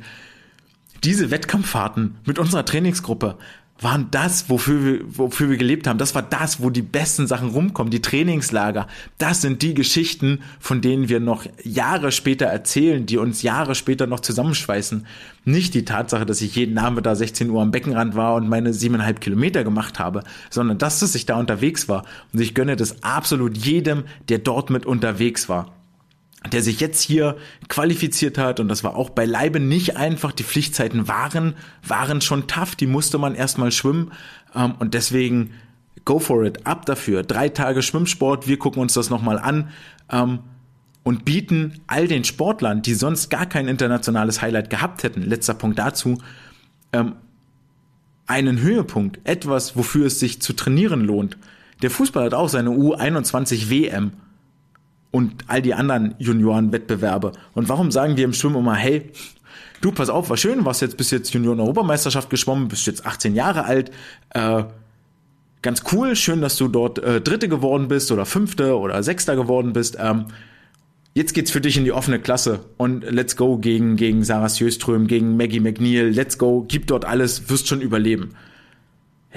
A: Diese Wettkampffahrten mit unserer Trainingsgruppe waren das, wofür wir, wofür wir gelebt haben. Das war das, wo die besten Sachen rumkommen, die Trainingslager. Das sind die Geschichten, von denen wir noch Jahre später erzählen, die uns Jahre später noch zusammenschweißen. Nicht die Tatsache, dass ich jeden Abend da 16 Uhr am Beckenrand war und meine siebeneinhalb Kilometer gemacht habe, sondern dass, dass ich da unterwegs war. Und ich gönne das absolut jedem, der dort mit unterwegs war der sich jetzt hier qualifiziert hat. Und das war auch beileibe nicht einfach. Die Pflichtzeiten waren, waren schon tough, die musste man erstmal schwimmen. Ähm, und deswegen go for it, ab dafür. Drei Tage Schwimmsport, wir gucken uns das nochmal an ähm, und bieten all den Sportlern, die sonst gar kein internationales Highlight gehabt hätten, letzter Punkt dazu, ähm, einen Höhepunkt, etwas, wofür es sich zu trainieren lohnt. Der Fußball hat auch seine U21 WM und all die anderen Juniorenwettbewerbe. Und warum sagen wir im Schwimmen immer, hey, du, pass auf, war schön, warst jetzt bis jetzt Junioren-Europameisterschaft geschwommen, bist jetzt 18 Jahre alt, äh, ganz cool, schön, dass du dort äh, Dritte geworden bist oder Fünfte oder Sechster geworden bist. Ähm, jetzt geht's für dich in die offene Klasse und let's go gegen, gegen Sarah Sjöström, gegen Maggie McNeil, let's go, gib dort alles, wirst schon überleben.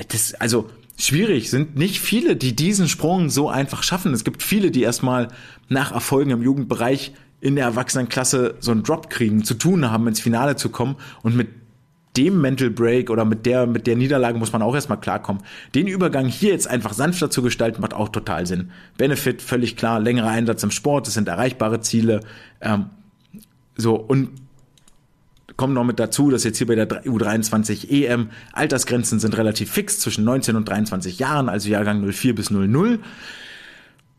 A: Das, also, schwierig, sind nicht viele, die diesen Sprung so einfach schaffen. Es gibt viele, die erstmal nach Erfolgen im Jugendbereich in der Erwachsenenklasse so einen Drop kriegen, zu tun haben, ins Finale zu kommen und mit dem Mental Break oder mit der, mit der Niederlage muss man auch erstmal klarkommen. Den Übergang hier jetzt einfach sanfter zu gestalten, macht auch total Sinn. Benefit, völlig klar, längerer Einsatz im Sport, das sind erreichbare Ziele. Ähm, so, und kommt noch mit dazu, dass jetzt hier bei der U23 EM Altersgrenzen sind relativ fix zwischen 19 und 23 Jahren, also Jahrgang 04 bis 00.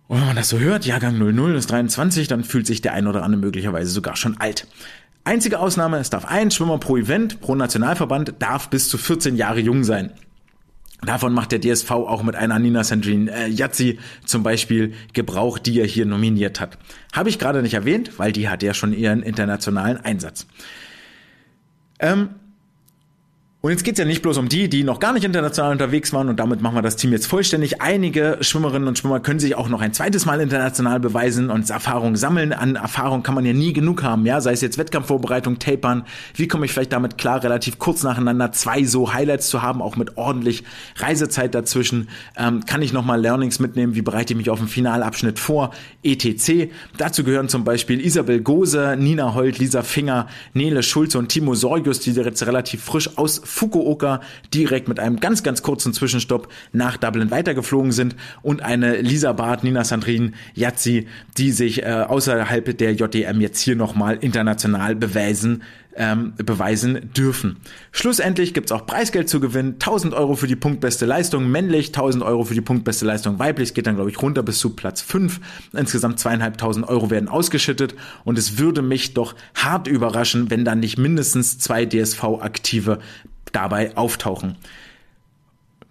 A: Und wenn man das so hört, Jahrgang 00 ist 23, dann fühlt sich der ein oder andere möglicherweise sogar schon alt. Einzige Ausnahme, es darf ein Schwimmer pro Event, pro Nationalverband, darf bis zu 14 Jahre jung sein. Davon macht der DSV auch mit einer Nina Sandrine äh, Yazzi zum Beispiel Gebrauch, die er hier nominiert hat. Habe ich gerade nicht erwähnt, weil die hat ja schon ihren internationalen Einsatz. Ähm, Und jetzt geht's ja nicht bloß um die, die noch gar nicht international unterwegs waren und damit machen wir das Team jetzt vollständig. Einige Schwimmerinnen und Schwimmer können sich auch noch ein zweites Mal international beweisen und Erfahrung sammeln. An Erfahrung kann man ja nie genug haben, ja, sei es jetzt Wettkampfvorbereitung, Tapern. Wie komme ich vielleicht damit klar, relativ kurz nacheinander zwei so Highlights zu haben, auch mit ordentlich Reisezeit dazwischen? Ähm, kann ich nochmal Learnings mitnehmen? Wie bereite ich mich auf den Finalabschnitt vor? ETC. Dazu gehören zum Beispiel Isabel Gose, Nina Holt, Lisa Finger, Nele Schulze und Timo Sorgius, die jetzt relativ frisch aus Fukuoka direkt mit einem ganz, ganz kurzen Zwischenstopp nach Dublin weitergeflogen sind und eine Lisa Barth, Nina Sandrin, Yazzi, die sich äh, außerhalb der JDM jetzt hier nochmal international beweisen, ähm, beweisen dürfen. Schlussendlich gibt's auch Preisgeld zu gewinnen. 1000 Euro für die punktbeste Leistung männlich, 1000 Euro für die punktbeste Leistung weiblich. Geht dann, glaube ich, runter bis zu Platz 5. Insgesamt zweieinhalbtausend Euro werden ausgeschüttet. Und es würde mich doch hart überraschen, wenn dann nicht mindestens zwei DSV-Aktive dabei auftauchen.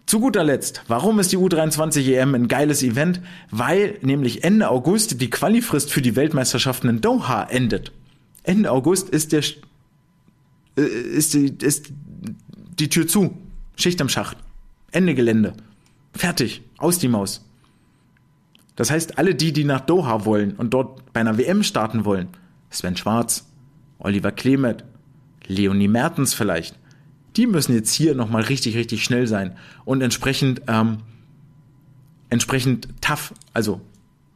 A: Zu guter Letzt, warum ist die U23 EM ein geiles Event? Weil nämlich Ende August die Qualifrist für die Weltmeisterschaften in Doha endet. Ende August ist der äh, ist die, ist die Tür zu. Schicht am Schacht. Ende Gelände. Fertig. Aus die Maus. Das heißt, alle die, die nach Doha wollen und dort bei einer WM starten wollen, Sven Schwarz, Oliver Klemet, Leonie Mertens vielleicht, die müssen jetzt hier nochmal richtig, richtig schnell sein und entsprechend, ähm, entsprechend tough, also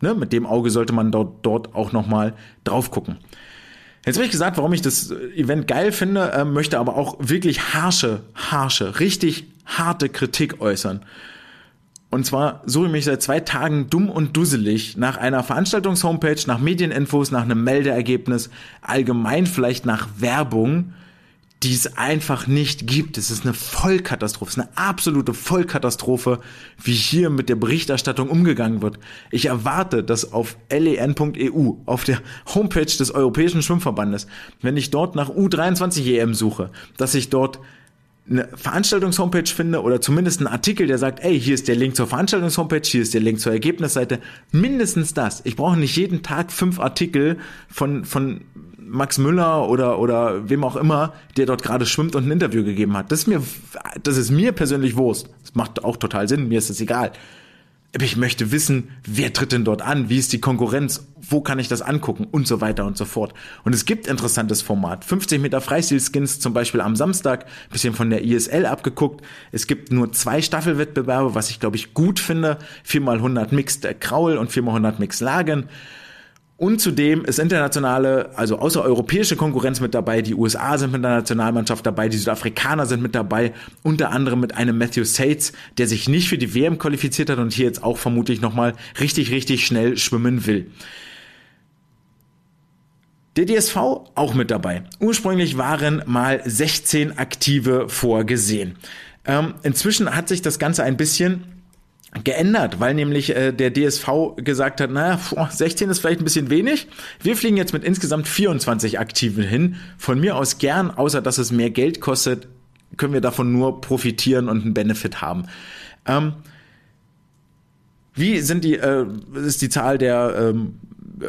A: ne, mit dem Auge sollte man dort, dort auch nochmal drauf gucken. Jetzt habe ich gesagt, warum ich das Event geil finde, äh, möchte aber auch wirklich harsche, harsche, richtig harte Kritik äußern. Und zwar suche ich mich seit zwei Tagen dumm und dusselig nach einer Veranstaltungshomepage, nach Medieninfos, nach einem Meldeergebnis, allgemein vielleicht nach Werbung die es einfach nicht gibt. Es ist eine Vollkatastrophe, es ist eine absolute Vollkatastrophe, wie hier mit der Berichterstattung umgegangen wird. Ich erwarte, dass auf len.eu, auf der Homepage des Europäischen Schwimmverbandes, wenn ich dort nach U23 EM suche, dass ich dort eine Veranstaltungshomepage finde oder zumindest einen Artikel, der sagt, ey, hier ist der Link zur Veranstaltungshomepage, hier ist der Link zur Ergebnisseite, mindestens das. Ich brauche nicht jeden Tag fünf Artikel von, von Max Müller oder, oder wem auch immer, der dort gerade schwimmt und ein Interview gegeben hat. Das ist mir, das ist mir persönlich Wurst. Das macht auch total Sinn, mir ist es egal. Aber ich möchte wissen, wer tritt denn dort an? Wie ist die Konkurrenz? Wo kann ich das angucken? Und so weiter und so fort. Und es gibt interessantes Format. 50 Meter Freistil-Skins zum Beispiel am Samstag, bisschen von der ISL abgeguckt. Es gibt nur zwei Staffelwettbewerbe, was ich glaube ich gut finde. 4x100 Mixed Kraul und 4x100 Mixed Lagen. Und zudem ist internationale, also außereuropäische Konkurrenz mit dabei. Die USA sind mit der Nationalmannschaft dabei, die Südafrikaner sind mit dabei, unter anderem mit einem Matthew Sates, der sich nicht für die WM qualifiziert hat und hier jetzt auch vermutlich nochmal richtig, richtig schnell schwimmen will. Der DSV auch mit dabei. Ursprünglich waren mal 16 Aktive vorgesehen. Ähm, inzwischen hat sich das Ganze ein bisschen geändert, weil nämlich äh, der DSV gesagt hat, naja, 16 ist vielleicht ein bisschen wenig. Wir fliegen jetzt mit insgesamt 24 Aktiven hin. Von mir aus gern, außer dass es mehr Geld kostet, können wir davon nur profitieren und einen Benefit haben. Ähm, wie sind die, äh, ist die Zahl der, ähm,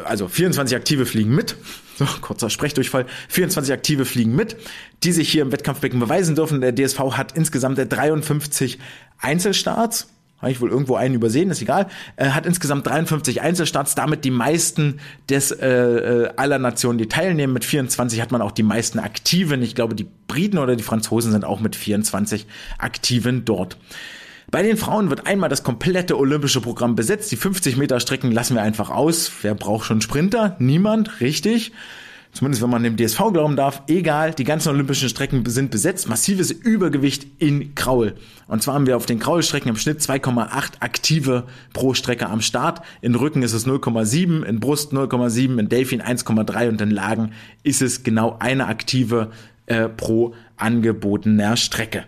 A: also 24 Aktive fliegen mit. So, kurzer Sprechdurchfall. 24 Aktive fliegen mit, die sich hier im Wettkampfbecken beweisen dürfen. Der DSV hat insgesamt 53 Einzelstarts habe ich wohl irgendwo einen übersehen, ist egal, äh, hat insgesamt 53 Einzelstarts, damit die meisten des äh, äh, aller Nationen, die teilnehmen. Mit 24 hat man auch die meisten Aktiven. Ich glaube, die Briten oder die Franzosen sind auch mit 24 Aktiven dort. Bei den Frauen wird einmal das komplette olympische Programm besetzt. Die 50 Meter Strecken lassen wir einfach aus. Wer braucht schon Sprinter? Niemand, richtig zumindest wenn man dem DSV glauben darf, egal, die ganzen olympischen Strecken sind besetzt, massives Übergewicht in Kraul. Und zwar haben wir auf den Kraulstrecken im Schnitt 2,8 aktive pro Strecke am Start. In Rücken ist es 0,7, in Brust 0,7, in Delfin 1,3 und in Lagen ist es genau eine aktive äh, pro angebotener Strecke.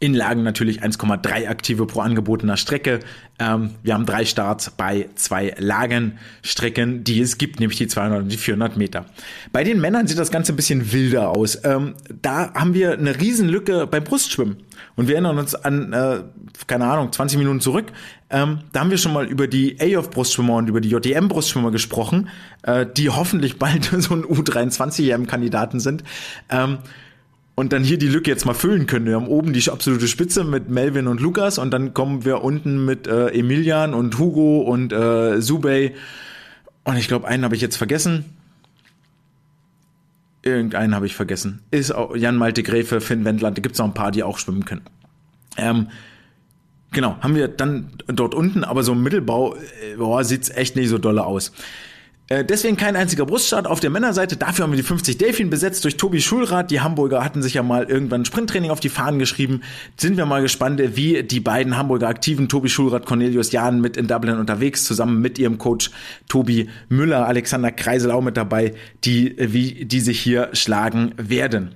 A: In Lagen natürlich 1,3 aktive pro angebotener Strecke. Ähm, wir haben drei Starts bei zwei Lagenstrecken, die es gibt, nämlich die 200 und die 400 Meter. Bei den Männern sieht das Ganze ein bisschen wilder aus. Ähm, da haben wir eine Riesenlücke beim Brustschwimmen. Und wir erinnern uns an, äh, keine Ahnung, 20 Minuten zurück. Ähm, da haben wir schon mal über die A-Off-Brustschwimmer und über die JDM-Brustschwimmer gesprochen, äh, die hoffentlich bald so ein U23-EM-Kandidaten sind. Ähm, und dann hier die Lücke jetzt mal füllen können. Wir haben oben die absolute Spitze mit Melvin und Lukas und dann kommen wir unten mit äh, Emilian und Hugo und äh, Subey. Und ich glaube, einen habe ich jetzt vergessen. Irgendeinen habe ich vergessen. Ist auch Jan Malte Gräfe, Finn Wendland, da gibt es noch ein paar, die auch schwimmen können. Ähm, genau, haben wir dann dort unten, aber so im Mittelbau äh, boah, sieht's echt nicht so dolle aus. Äh, deswegen kein einziger Bruststart auf der Männerseite. Dafür haben wir die 50 Delfin besetzt durch Tobi Schulrath. Die Hamburger hatten sich ja mal irgendwann Sprinttraining auf die Fahnen geschrieben. Sind wir mal gespannt, wie die beiden Hamburger Aktiven, Tobi Schulrath, Cornelius Jahn, mit in Dublin unterwegs, zusammen mit ihrem Coach Tobi Müller, Alexander Kreisel auch mit dabei, die, wie die sich hier schlagen werden.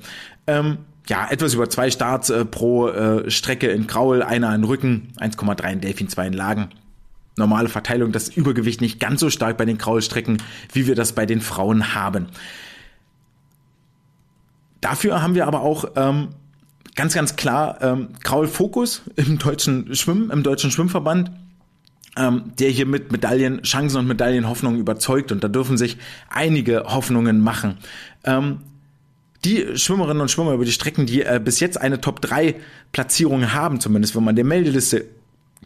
A: Ähm, ja, etwas über zwei Starts äh, pro äh, Strecke in Kraul, einer in Rücken, 1,3 in Delfin, zwei in Lagen normale Verteilung, das Übergewicht nicht ganz so stark bei den Kraulstrecken, wie wir das bei den Frauen haben. Dafür haben wir aber auch ähm, ganz, ganz klar ähm, Kraul-Fokus im deutschen Schwimmen, im deutschen Schwimmverband ähm, der hier mit Medaillenchancen und Medaillenhoffnungen überzeugt und da dürfen sich einige Hoffnungen machen. Ähm, die Schwimmerinnen und Schwimmer über die Strecken, die äh, bis jetzt eine Top 3 Platzierung haben, zumindest wenn man der Meldeliste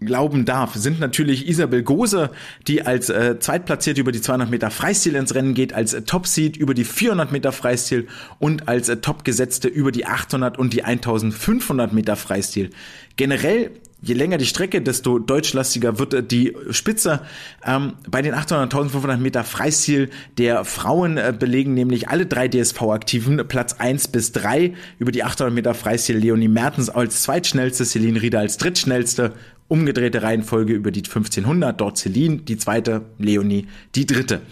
A: glauben darf, sind natürlich Isabel Gose, die als äh, Zweitplatzierte über die 200 Meter Freistil ins Rennen geht, als äh, Topseed über die 400 Meter Freistil und als äh, Topgesetzte über die 800 und die 1500 Meter Freistil. Generell je länger die Strecke, desto deutschlastiger wird äh, die Spitze. Ähm, bei den 800 1500 Meter Freistil der Frauen äh, belegen nämlich alle drei DSV-Aktiven Platz 1 bis 3. Über die 800 Meter Freistil Leonie Mertens als zweitschnellste, Celine Rieder als drittschnellste umgedrehte Reihenfolge über die 1500, dort Celine, die zweite, Leonie, die dritte.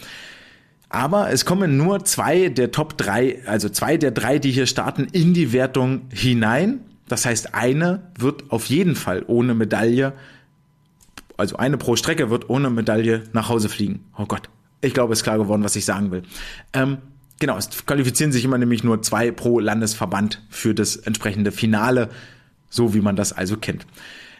A: Aber es kommen nur zwei der Top drei, also zwei der drei, die hier starten, in die Wertung hinein. Das heißt, eine wird auf jeden Fall ohne Medaille, also eine pro Strecke wird ohne Medaille nach Hause fliegen. Oh Gott, ich glaube, es ist klar geworden, was ich sagen will. Ähm, genau, es qualifizieren sich immer nämlich nur zwei pro Landesverband für das entsprechende Finale, so wie man das also kennt.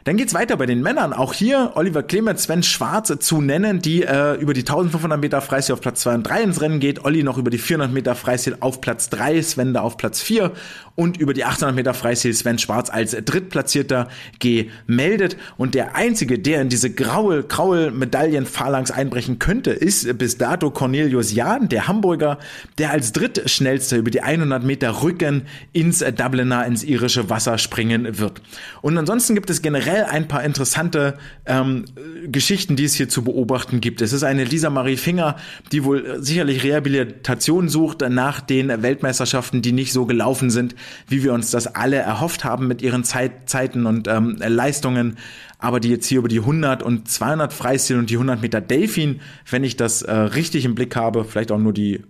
A: Dann geht's weiter bei den Männern. Auch hier Oliver Clemens, Sven Schwarze zu nennen, die äh, über die 1500 Meter Freistil auf Platz 2 und 3 ins Rennen geht. Olli noch über die 400 Meter Freistil auf Platz 3, Sven da auf Platz 4 und über die 800 Meter Freistil Sven Schwarz als Drittplatzierter gemeldet. Und der einzige, der in diese graue, graue Medaillenphalanx einbrechen könnte, ist bis dato Cornelius Jahn, der Hamburger, der als Drittschnellster über die 100 Meter Rücken ins Dubliner, ins irische Wasser springen wird. Und ansonsten gibt es generell generell ein paar interessante ähm, Geschichten, die es hier zu beobachten gibt. Es ist eine Lisa Marie Finger, die wohl sicherlich Rehabilitation sucht nach den Weltmeisterschaften, die nicht so gelaufen sind, wie wir uns das alle erhofft haben mit ihren Zeit, Zeiten und ähm, Leistungen. Aber die jetzt hier über die 100 und 200 Freistil und die 100 Meter Delfin, wenn ich das äh, richtig im Blick habe, vielleicht auch nur die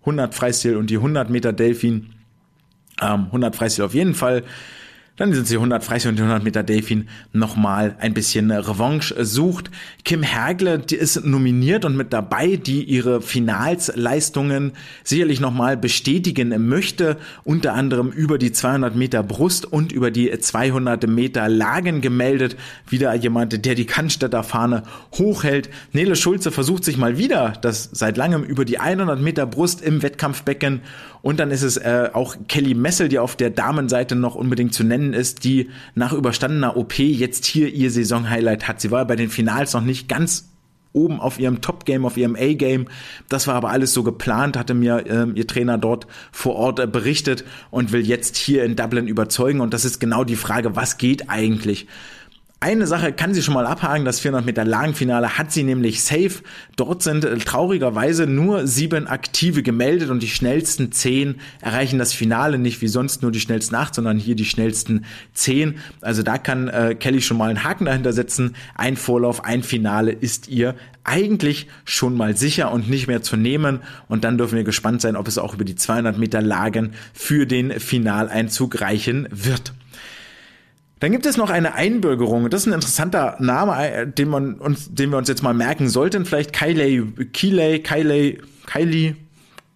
A: 100 Freistil und die 100 Meter Delfin, ähm, 100 Freistil auf jeden Fall, dann sind sie 100 Freistil und 100 Meter Delfin nochmal ein bisschen Revanche sucht. Kim Hergle die ist nominiert und mit dabei, die ihre Finalsleistungen sicherlich nochmal bestätigen möchte. Unter anderem über die 200 Meter Brust und über die 200 Meter Lagen gemeldet. Wieder jemand, der die Cannstätter Fahne hochhält. Nele Schulze versucht sich mal wieder, das seit langem über die 100 Meter Brust im Wettkampfbecken. Und dann ist es äh, auch Kelly Messel, die auf der Damenseite noch unbedingt zu nennen nennen ist, die nach überstandener OP jetzt hier ihr Saison-Highlight hat. Sie war bei den Finals noch nicht ganz oben auf ihrem Top-Game, auf ihrem A-Game. Das war aber alles so geplant, hatte mir äh, ihr Trainer dort vor Ort äh, berichtet und will jetzt hier in Dublin überzeugen. Und das ist genau die Frage, was geht eigentlich? Eine Sache kann sie schon mal abhaken, das 400 Meter Lagenfinale hat sie nämlich safe. Dort sind äh, traurigerweise nur sieben Aktive gemeldet und die schnellsten zehn erreichen das Finale nicht wie sonst nur die schnellsten acht, sondern hier die schnellsten zehn. Also da kann äh, Kelly schon mal einen Haken dahinter setzen. Ein Vorlauf, ein Finale ist ihr eigentlich schon mal sicher und nicht mehr zu nehmen. Und dann dürfen wir gespannt sein, ob es auch über die 200 Meter Lagen für den Finaleinzug reichen wird. Dann gibt es noch eine Einbürgerung. Das ist ein interessanter Name, äh, den man uns, den wir uns jetzt mal merken sollten. Vielleicht Kylie, Kylie, Kylie, Kylie,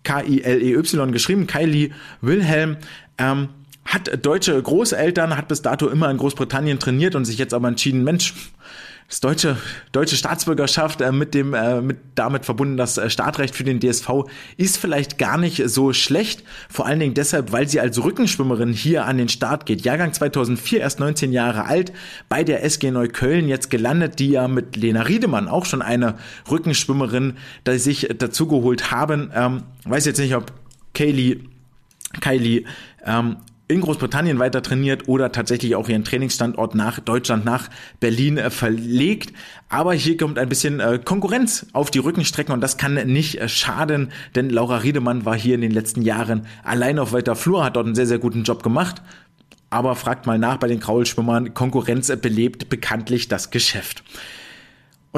A: K-I-L-E-Y geschrieben. Kylie Wilhelm. Ähm, hat deutsche Großeltern, hat bis dato immer in Großbritannien trainiert und sich jetzt aber entschieden, Mensch, das deutsche, deutsche Staatsbürgerschaft äh, mit dem, äh, mit damit verbunden das äh, Startrecht für den DSV ist vielleicht gar nicht so schlecht. Vor allen Dingen deshalb, weil sie als Rückenschwimmerin hier an den Start geht. Jahrgang 2004, erst 19 Jahre alt, bei der SG Neukölln jetzt gelandet, die ja mit Lena Riedemann auch schon eine Rückenschwimmerin, die sich dazugeholt haben. Ähm, weiß jetzt nicht, ob Kaylee, Kylie ähm, in Großbritannien weiter trainiert oder tatsächlich auch ihren Trainingsstandort nach Deutschland, nach Berlin äh, verlegt. Aber hier kommt ein bisschen äh, Konkurrenz auf die Rückenstrecken und das kann nicht äh, schaden, denn Laura Riedemann war hier in den letzten Jahren allein auf weiter Flur, hat dort einen sehr, sehr guten Job gemacht. Aber fragt mal nach bei den Kraulschwimmern, Konkurrenz belebt bekanntlich das Geschäft.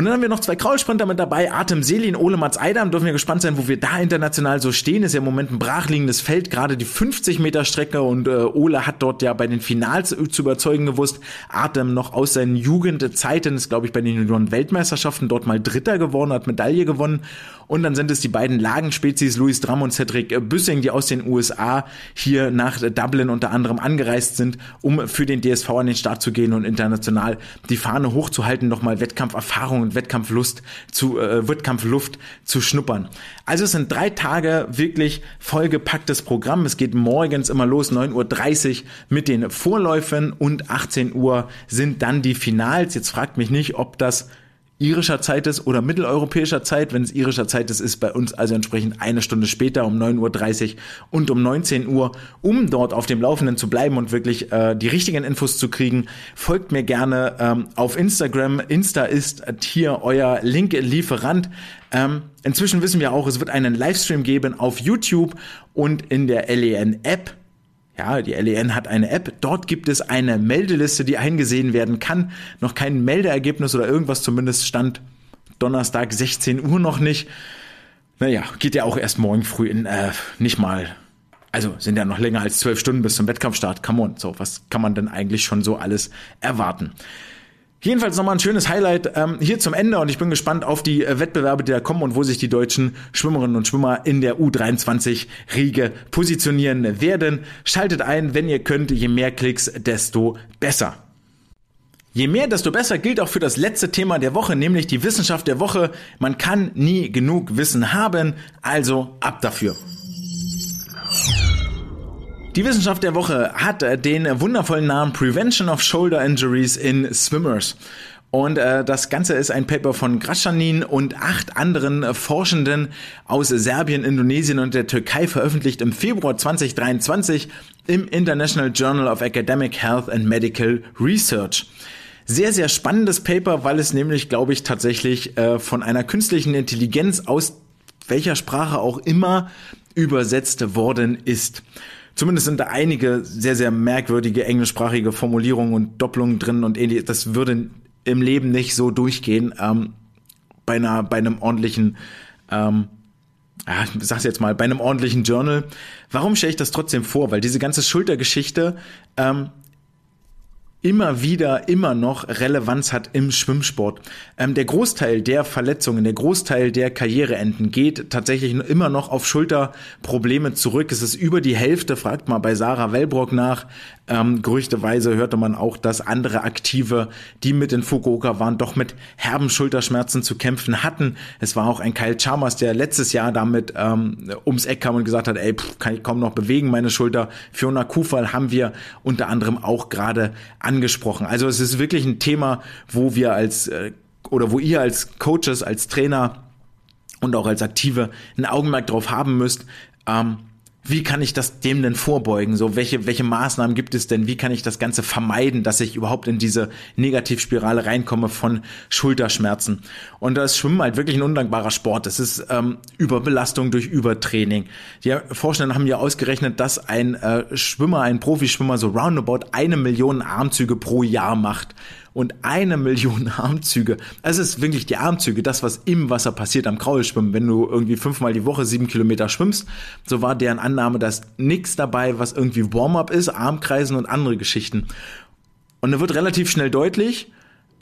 A: Und dann haben wir noch zwei Kraulsprinter mit dabei, Artem Selin, Ole Mats Eidam. Dürfen wir gespannt sein, wo wir da international so stehen. Ist ja im Moment ein brachliegendes Feld, gerade die 50 Meter Strecke und äh, Ole hat dort ja bei den Finals zu überzeugen gewusst. Artem noch aus seinen Jugendzeiten ist, glaube ich, bei den Junioren-Weltmeisterschaften dort mal Dritter geworden, hat Medaille gewonnen. Und dann sind es die beiden Lagenspezies, Louis Drum und Cedric Büssing, die aus den USA hier nach Dublin unter anderem angereist sind, um für den DSV an den Start zu gehen und international die Fahne hochzuhalten, nochmal Wettkampferfahrung und Wettkampflust zu, äh, Wettkampfluft zu schnuppern. Also es sind drei Tage wirklich vollgepacktes Programm. Es geht morgens immer los, 9.30 Uhr mit den Vorläufen und 18 Uhr sind dann die Finals. Jetzt fragt mich nicht, ob das irischer Zeit ist oder mitteleuropäischer Zeit. Wenn es irischer Zeit ist, ist bei uns also entsprechend eine Stunde später um 9.30 Uhr und um 19 Uhr, um dort auf dem Laufenden zu bleiben und wirklich äh, die richtigen Infos zu kriegen. Folgt mir gerne ähm, auf Instagram. Insta ist hier euer Link-Lieferant. Ähm, inzwischen wissen wir auch, es wird einen Livestream geben auf YouTube und in der LEN-App. Ja, die LEN hat eine App. Dort gibt es eine Meldeliste, die eingesehen werden kann. Noch kein Meldeergebnis oder irgendwas, zumindest stand Donnerstag 16 Uhr noch nicht. Naja, geht ja auch erst morgen früh in, äh, nicht mal, also sind ja noch länger als zwölf Stunden bis zum Wettkampfstart. Come on, so, was kann man denn eigentlich schon so alles erwarten? Jedenfalls nochmal ein schönes Highlight ähm, hier zum Ende und ich bin gespannt auf die äh, Wettbewerbe, die da kommen und wo sich die deutschen Schwimmerinnen und Schwimmer in der U23-Riege positionieren werden. Schaltet ein, wenn ihr könnt, je mehr Klicks, desto besser. Je mehr, desto besser gilt auch für das letzte Thema der Woche, nämlich die Wissenschaft der Woche. Man kann nie genug Wissen haben, also ab dafür. Die Wissenschaft der Woche hat äh, den wundervollen Namen Prevention of Shoulder Injuries in Swimmers. Und äh, das Ganze ist ein Paper von Graschanin und acht anderen äh, Forschenden aus Serbien, Indonesien und der Türkei veröffentlicht im Februar 2023 im International Journal of Academic Health and Medical Research. Sehr, sehr spannendes Paper, weil es nämlich, glaube ich, tatsächlich äh, von einer künstlichen Intelligenz aus welcher Sprache auch immer übersetzt worden ist. Zumindest sind da einige sehr, sehr merkwürdige englischsprachige Formulierungen und Doppelungen drin und ähnliches. Das würde im Leben nicht so durchgehen ähm, bei, einer, bei einem ordentlichen, ähm, ja, ich sag's jetzt mal, bei einem ordentlichen Journal. Warum stelle ich das trotzdem vor? Weil diese ganze Schultergeschichte ähm, immer wieder, immer noch Relevanz hat im Schwimmsport. Ähm, der Großteil der Verletzungen, der Großteil der Karriereenden geht tatsächlich immer noch auf Schulterprobleme zurück. Es ist über die Hälfte, fragt mal bei Sarah Wellbrock nach. Ähm, gerüchteweise hörte man auch, dass andere Aktive, die mit in Fukuoka waren, doch mit herben Schulterschmerzen zu kämpfen hatten. Es war auch ein Kyle Chalmers, der letztes Jahr damit ähm, ums Eck kam und gesagt hat, ey, pff, kann ich kaum noch bewegen, meine Schulter. Fiona Kufal haben wir unter anderem auch gerade angesprochen. Also es ist wirklich ein Thema, wo wir als äh, oder wo ihr als Coaches, als Trainer und auch als Aktive ein Augenmerk drauf haben müsst. Ähm, wie kann ich das dem denn vorbeugen? So, welche, welche Maßnahmen gibt es denn? Wie kann ich das Ganze vermeiden, dass ich überhaupt in diese Negativspirale reinkomme von Schulterschmerzen? Und das Schwimmen halt wirklich ein undankbarer Sport. Es ist ähm, Überbelastung durch Übertraining. Die Forschenden haben ja ausgerechnet, dass ein äh, Schwimmer, ein Profischwimmer so roundabout eine Million Armzüge pro Jahr macht und eine Million Armzüge. Es ist wirklich die Armzüge, das, was im Wasser passiert am Kraulschwimmen. Wenn du irgendwie fünfmal die Woche sieben Kilometer schwimmst, so war deren Annahme, dass nichts dabei, was irgendwie Warm-up ist, Armkreisen und andere Geschichten. Und da wird relativ schnell deutlich,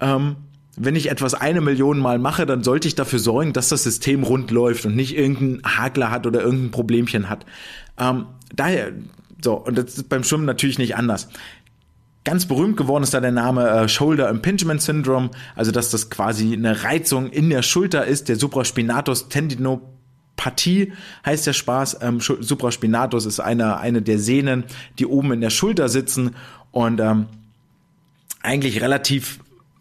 A: ähm, wenn ich etwas eine Million Mal mache, dann sollte ich dafür sorgen, dass das System rund läuft und nicht irgendein Hakler hat oder irgendein Problemchen hat. Ähm, daher, so, und das ist beim Schwimmen natürlich nicht anders Ganz berühmt geworden ist da der Name äh, Shoulder Impingement Syndrome, also dass das quasi eine Reizung in der Schulter ist, der Supraspinatus Tendinopathie heißt der Spaß. Ähm, Supraspinatus ist eine, eine der Sehnen, die oben in der Schulter sitzen. Und ähm, eigentlich relativ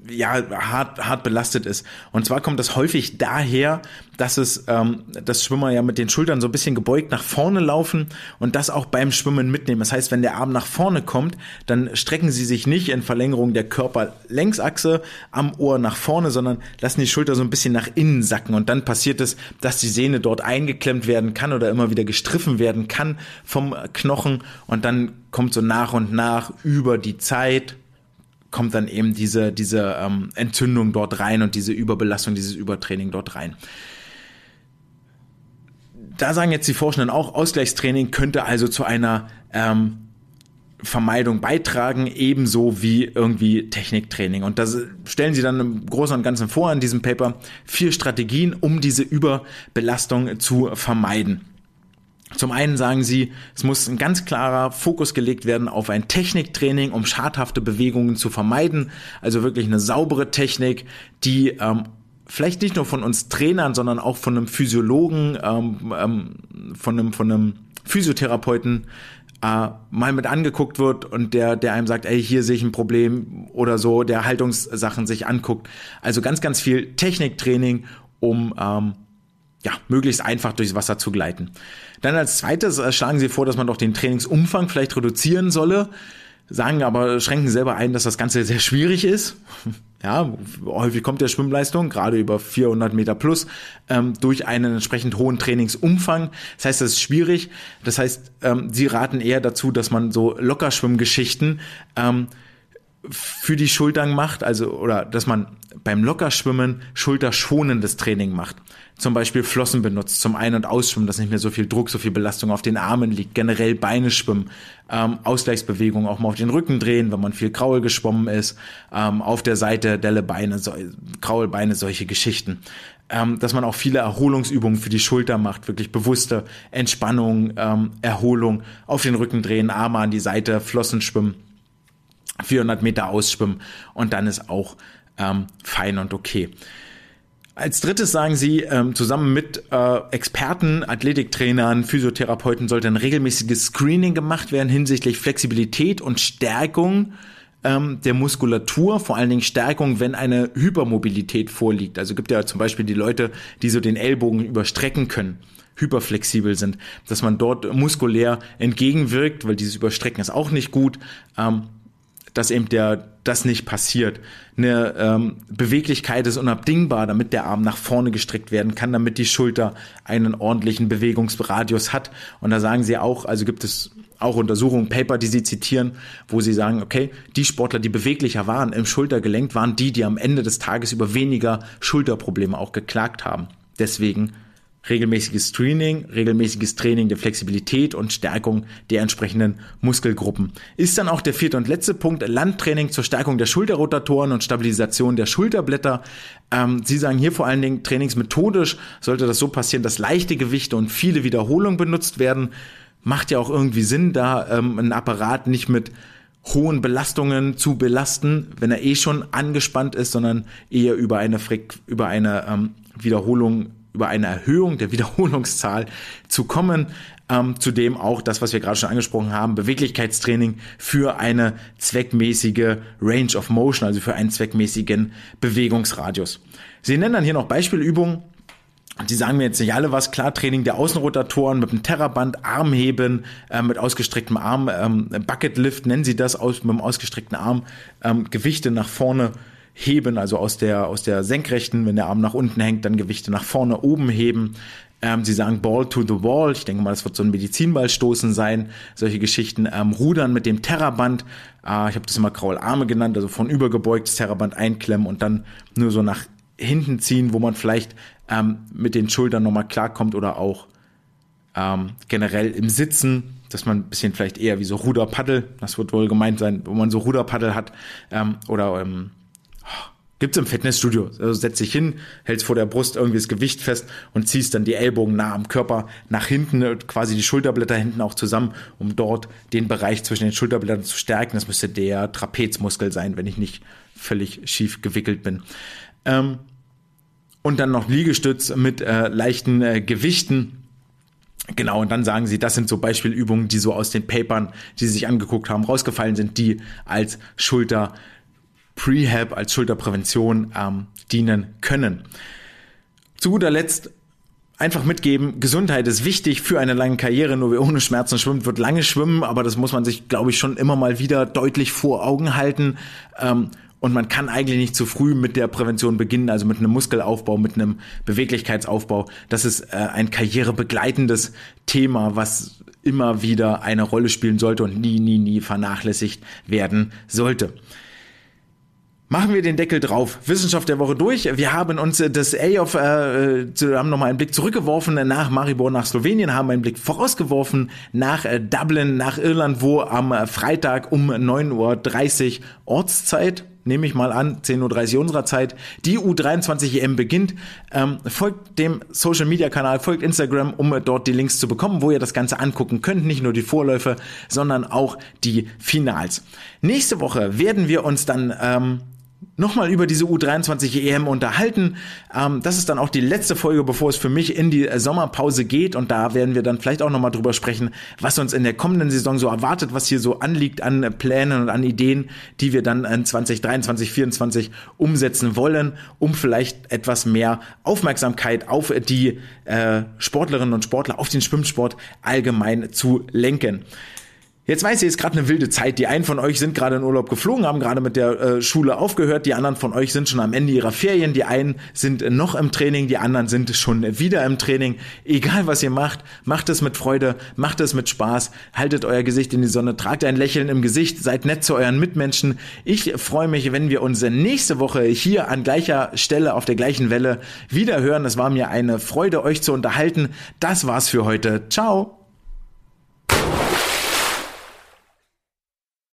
A: ja hart hart belastet ist. Und zwar kommt das häufig daher, dass es ähm, dass Schwimmer ja mit den Schultern so ein bisschen gebeugt nach vorne laufen und das auch beim Schwimmen mitnehmen. Das heißt, wenn der Arm nach vorne kommt, dann strecken sie sich nicht in Verlängerung der Körperlängsachse am Ohr nach vorne, sondern lassen die Schulter so ein bisschen nach innen sacken und dann passiert es, dass die Sehne dort eingeklemmt werden kann oder immer wieder gestriffen werden kann vom Knochen und dann kommt so nach und nach über die Zeit kommt dann eben diese, diese ähm, Entzündung dort rein und diese Überbelastung, dieses Übertraining dort rein. Da sagen jetzt die Forschenden auch, Ausgleichstraining könnte also zu einer ähm, Vermeidung beitragen, ebenso wie irgendwie Techniktraining. Und das stellen sie dann im Großen und Ganzen vor in diesem Paper vier Strategien, um diese Überbelastung zu vermeiden. Zum einen sagen sie, es muss ein ganz klarer Fokus gelegt werden auf ein Techniktraining, um schadhafte Bewegungen zu vermeiden. Also wirklich eine saubere Technik, die ähm, vielleicht nicht nur von uns Trainern, sondern auch von einem Physiologen, ähm, ähm, von einem, von einem Physiotherapeuten äh, mal mit angeguckt wird und der, der einem sagt, ey, hier sehe ich ein Problem oder so, der Haltungssachen sich anguckt. Also ganz, ganz viel Techniktraining, um ähm, ja, möglichst einfach durchs Wasser zu gleiten. Dann als zweites äh, schlagen sie vor, dass man doch den Trainingsumfang vielleicht reduzieren solle, sagen aber, schränken selber ein, dass das Ganze sehr schwierig ist. Ja, häufig kommt der Schwimmleistung, gerade über 400 Meter plus, ähm, durch einen entsprechend hohen Trainingsumfang. Das heißt, das ist schwierig. Das heißt, ähm, sie raten eher dazu, dass man so Lockerschwimmgeschichten ähm, für die Schultern macht, also oder dass man beim Lockerschwimmen schulterschonendes Training macht. Zum Beispiel Flossen benutzt, zum Ein- und Ausschwimmen, dass nicht mehr so viel Druck, so viel Belastung auf den Armen liegt, generell Beine schwimmen, ähm, Ausgleichsbewegungen auch mal auf den Rücken drehen, wenn man viel Kraul geschwommen ist, ähm, auf der Seite Delle Beine, so, Kraulbeine, solche Geschichten. Ähm, dass man auch viele Erholungsübungen für die Schulter macht, wirklich bewusste Entspannung, ähm, Erholung, auf den Rücken drehen, Arme an die Seite, Flossen schwimmen, 400 Meter ausschwimmen und dann ist auch ähm, fein und okay. Als drittes sagen sie, ähm, zusammen mit äh, Experten, Athletiktrainern, Physiotherapeuten sollte ein regelmäßiges Screening gemacht werden hinsichtlich Flexibilität und Stärkung ähm, der Muskulatur, vor allen Dingen Stärkung, wenn eine Hypermobilität vorliegt. Also gibt ja zum Beispiel die Leute, die so den Ellbogen überstrecken können hyperflexibel sind, dass man dort muskulär entgegenwirkt, weil dieses Überstrecken ist auch nicht gut. Ähm, dass eben der das nicht passiert. Eine ähm, Beweglichkeit ist unabdingbar, damit der Arm nach vorne gestreckt werden kann, damit die Schulter einen ordentlichen Bewegungsradius hat. Und da sagen sie auch, also gibt es auch Untersuchungen, Paper, die sie zitieren, wo sie sagen, okay, die Sportler, die beweglicher waren im Schultergelenk, waren die, die am Ende des Tages über weniger Schulterprobleme auch geklagt haben. Deswegen regelmäßiges Screening, regelmäßiges Training der Flexibilität und Stärkung der entsprechenden Muskelgruppen. Ist dann auch der vierte und letzte Punkt Landtraining zur Stärkung der Schulterrotatoren und Stabilisation der Schulterblätter. Ähm, Sie sagen hier vor allen Dingen trainingsmethodisch sollte das so passieren, dass leichte Gewichte und viele Wiederholungen benutzt werden. Macht ja auch irgendwie Sinn, da ähm, ein Apparat nicht mit hohen Belastungen zu belasten, wenn er eh schon angespannt ist, sondern eher über eine, Freq über eine ähm, Wiederholung über eine Erhöhung der Wiederholungszahl zu kommen. Ähm, zudem auch das, was wir gerade schon angesprochen haben, Beweglichkeitstraining für eine zweckmäßige Range of Motion, also für einen zweckmäßigen Bewegungsradius. Sie nennen dann hier noch Beispielübungen. Die sagen mir jetzt nicht alle was. Klar, Training der Außenrotatoren mit dem Terraband, Armheben äh, mit ausgestrecktem Arm, ähm, Bucketlift nennen sie das aus, mit dem ausgestreckten Arm, ähm, Gewichte nach vorne heben, also aus der, aus der senkrechten, wenn der Arm nach unten hängt, dann Gewichte nach vorne, oben heben. Ähm, sie sagen Ball to the Wall. Ich denke mal, das wird so ein Medizinballstoßen sein. Solche Geschichten. Ähm, Rudern mit dem Terraband. Äh, ich habe das immer Kraularme genannt, also von übergebeugtes Terraband einklemmen und dann nur so nach hinten ziehen, wo man vielleicht ähm, mit den Schultern nochmal klarkommt oder auch ähm, generell im Sitzen, dass man ein bisschen vielleicht eher wie so Ruderpaddel, das wird wohl gemeint sein, wo man so Ruderpaddel hat ähm, oder ähm, Gibt's im Fitnessstudio. Also setz dich hin, hältst vor der Brust irgendwie das Gewicht fest und ziehst dann die Ellbogen nah am Körper nach hinten, quasi die Schulterblätter hinten auch zusammen, um dort den Bereich zwischen den Schulterblättern zu stärken. Das müsste der Trapezmuskel sein, wenn ich nicht völlig schief gewickelt bin. Ähm, und dann noch Liegestütz mit äh, leichten äh, Gewichten. Genau, und dann sagen sie, das sind so Beispielübungen, die so aus den Papern, die sie sich angeguckt haben, rausgefallen sind, die als Schulter Prehab, als Schulterprävention ähm, dienen können. Zu guter Letzt einfach mitgeben, Gesundheit ist wichtig für eine lange Karriere, nur wer ohne Schmerzen schwimmt, wird lange schwimmen, aber das muss man sich, glaube ich, schon immer mal wieder deutlich vor Augen halten. Ähm, und man kann eigentlich nicht zu früh mit der Prävention beginnen, also mit einem Muskelaufbau, mit einem Beweglichkeitsaufbau. Das ist äh, ein karrierebegleitendes Thema, was immer wieder eine Rolle spielen sollte und nie, nie, nie vernachlässigt werden sollte. Machen wir den Deckel drauf. Wissenschaft der Woche durch. Wir haben uns äh, das A of, äh, haben nochmal einen Blick zurückgeworfen nach Maribor, nach Slowenien, haben einen Blick vorausgeworfen nach äh, Dublin, nach Irland, wo am äh, Freitag um 9.30 Uhr Ortszeit, nehme ich mal an, 10.30 Uhr unserer Zeit, die U23 EM beginnt. Ähm, folgt dem Social Media Kanal, folgt Instagram, um dort die Links zu bekommen, wo ihr das Ganze angucken könnt. Nicht nur die Vorläufe, sondern auch die Finals. Nächste Woche werden wir uns dann ähm, nochmal über diese U23 EM unterhalten. Ähm, das ist dann auch die letzte Folge, bevor es für mich in die äh, Sommerpause geht. Und da werden wir dann vielleicht auch nochmal drüber sprechen, was uns in der kommenden Saison so erwartet, was hier so anliegt an Plänen und an Ideen, die wir dann in 2023, 2024 umsetzen wollen, um vielleicht etwas mehr Aufmerksamkeit auf die äh, Sportlerinnen und Sportler, auf den Schwimmsport allgemein zu lenken. Jetzt weiß ich, es ist gerade eine wilde Zeit. Die einen von euch sind gerade in Urlaub geflogen, haben gerade mit der äh, Schule aufgehört. Die anderen von euch sind schon am Ende ihrer Ferien. Die einen sind noch im Training, die anderen sind schon wieder im Training. Egal was ihr macht, macht es mit Freude, macht es mit Spaß, haltet euer Gesicht in die Sonne, tragt ein Lächeln im Gesicht, seid nett zu euren Mitmenschen. Ich freue mich, wenn wir uns nächste Woche hier an gleicher Stelle auf der gleichen Welle wieder hören. Es war mir eine Freude, euch zu unterhalten. Das war's für heute. Ciao.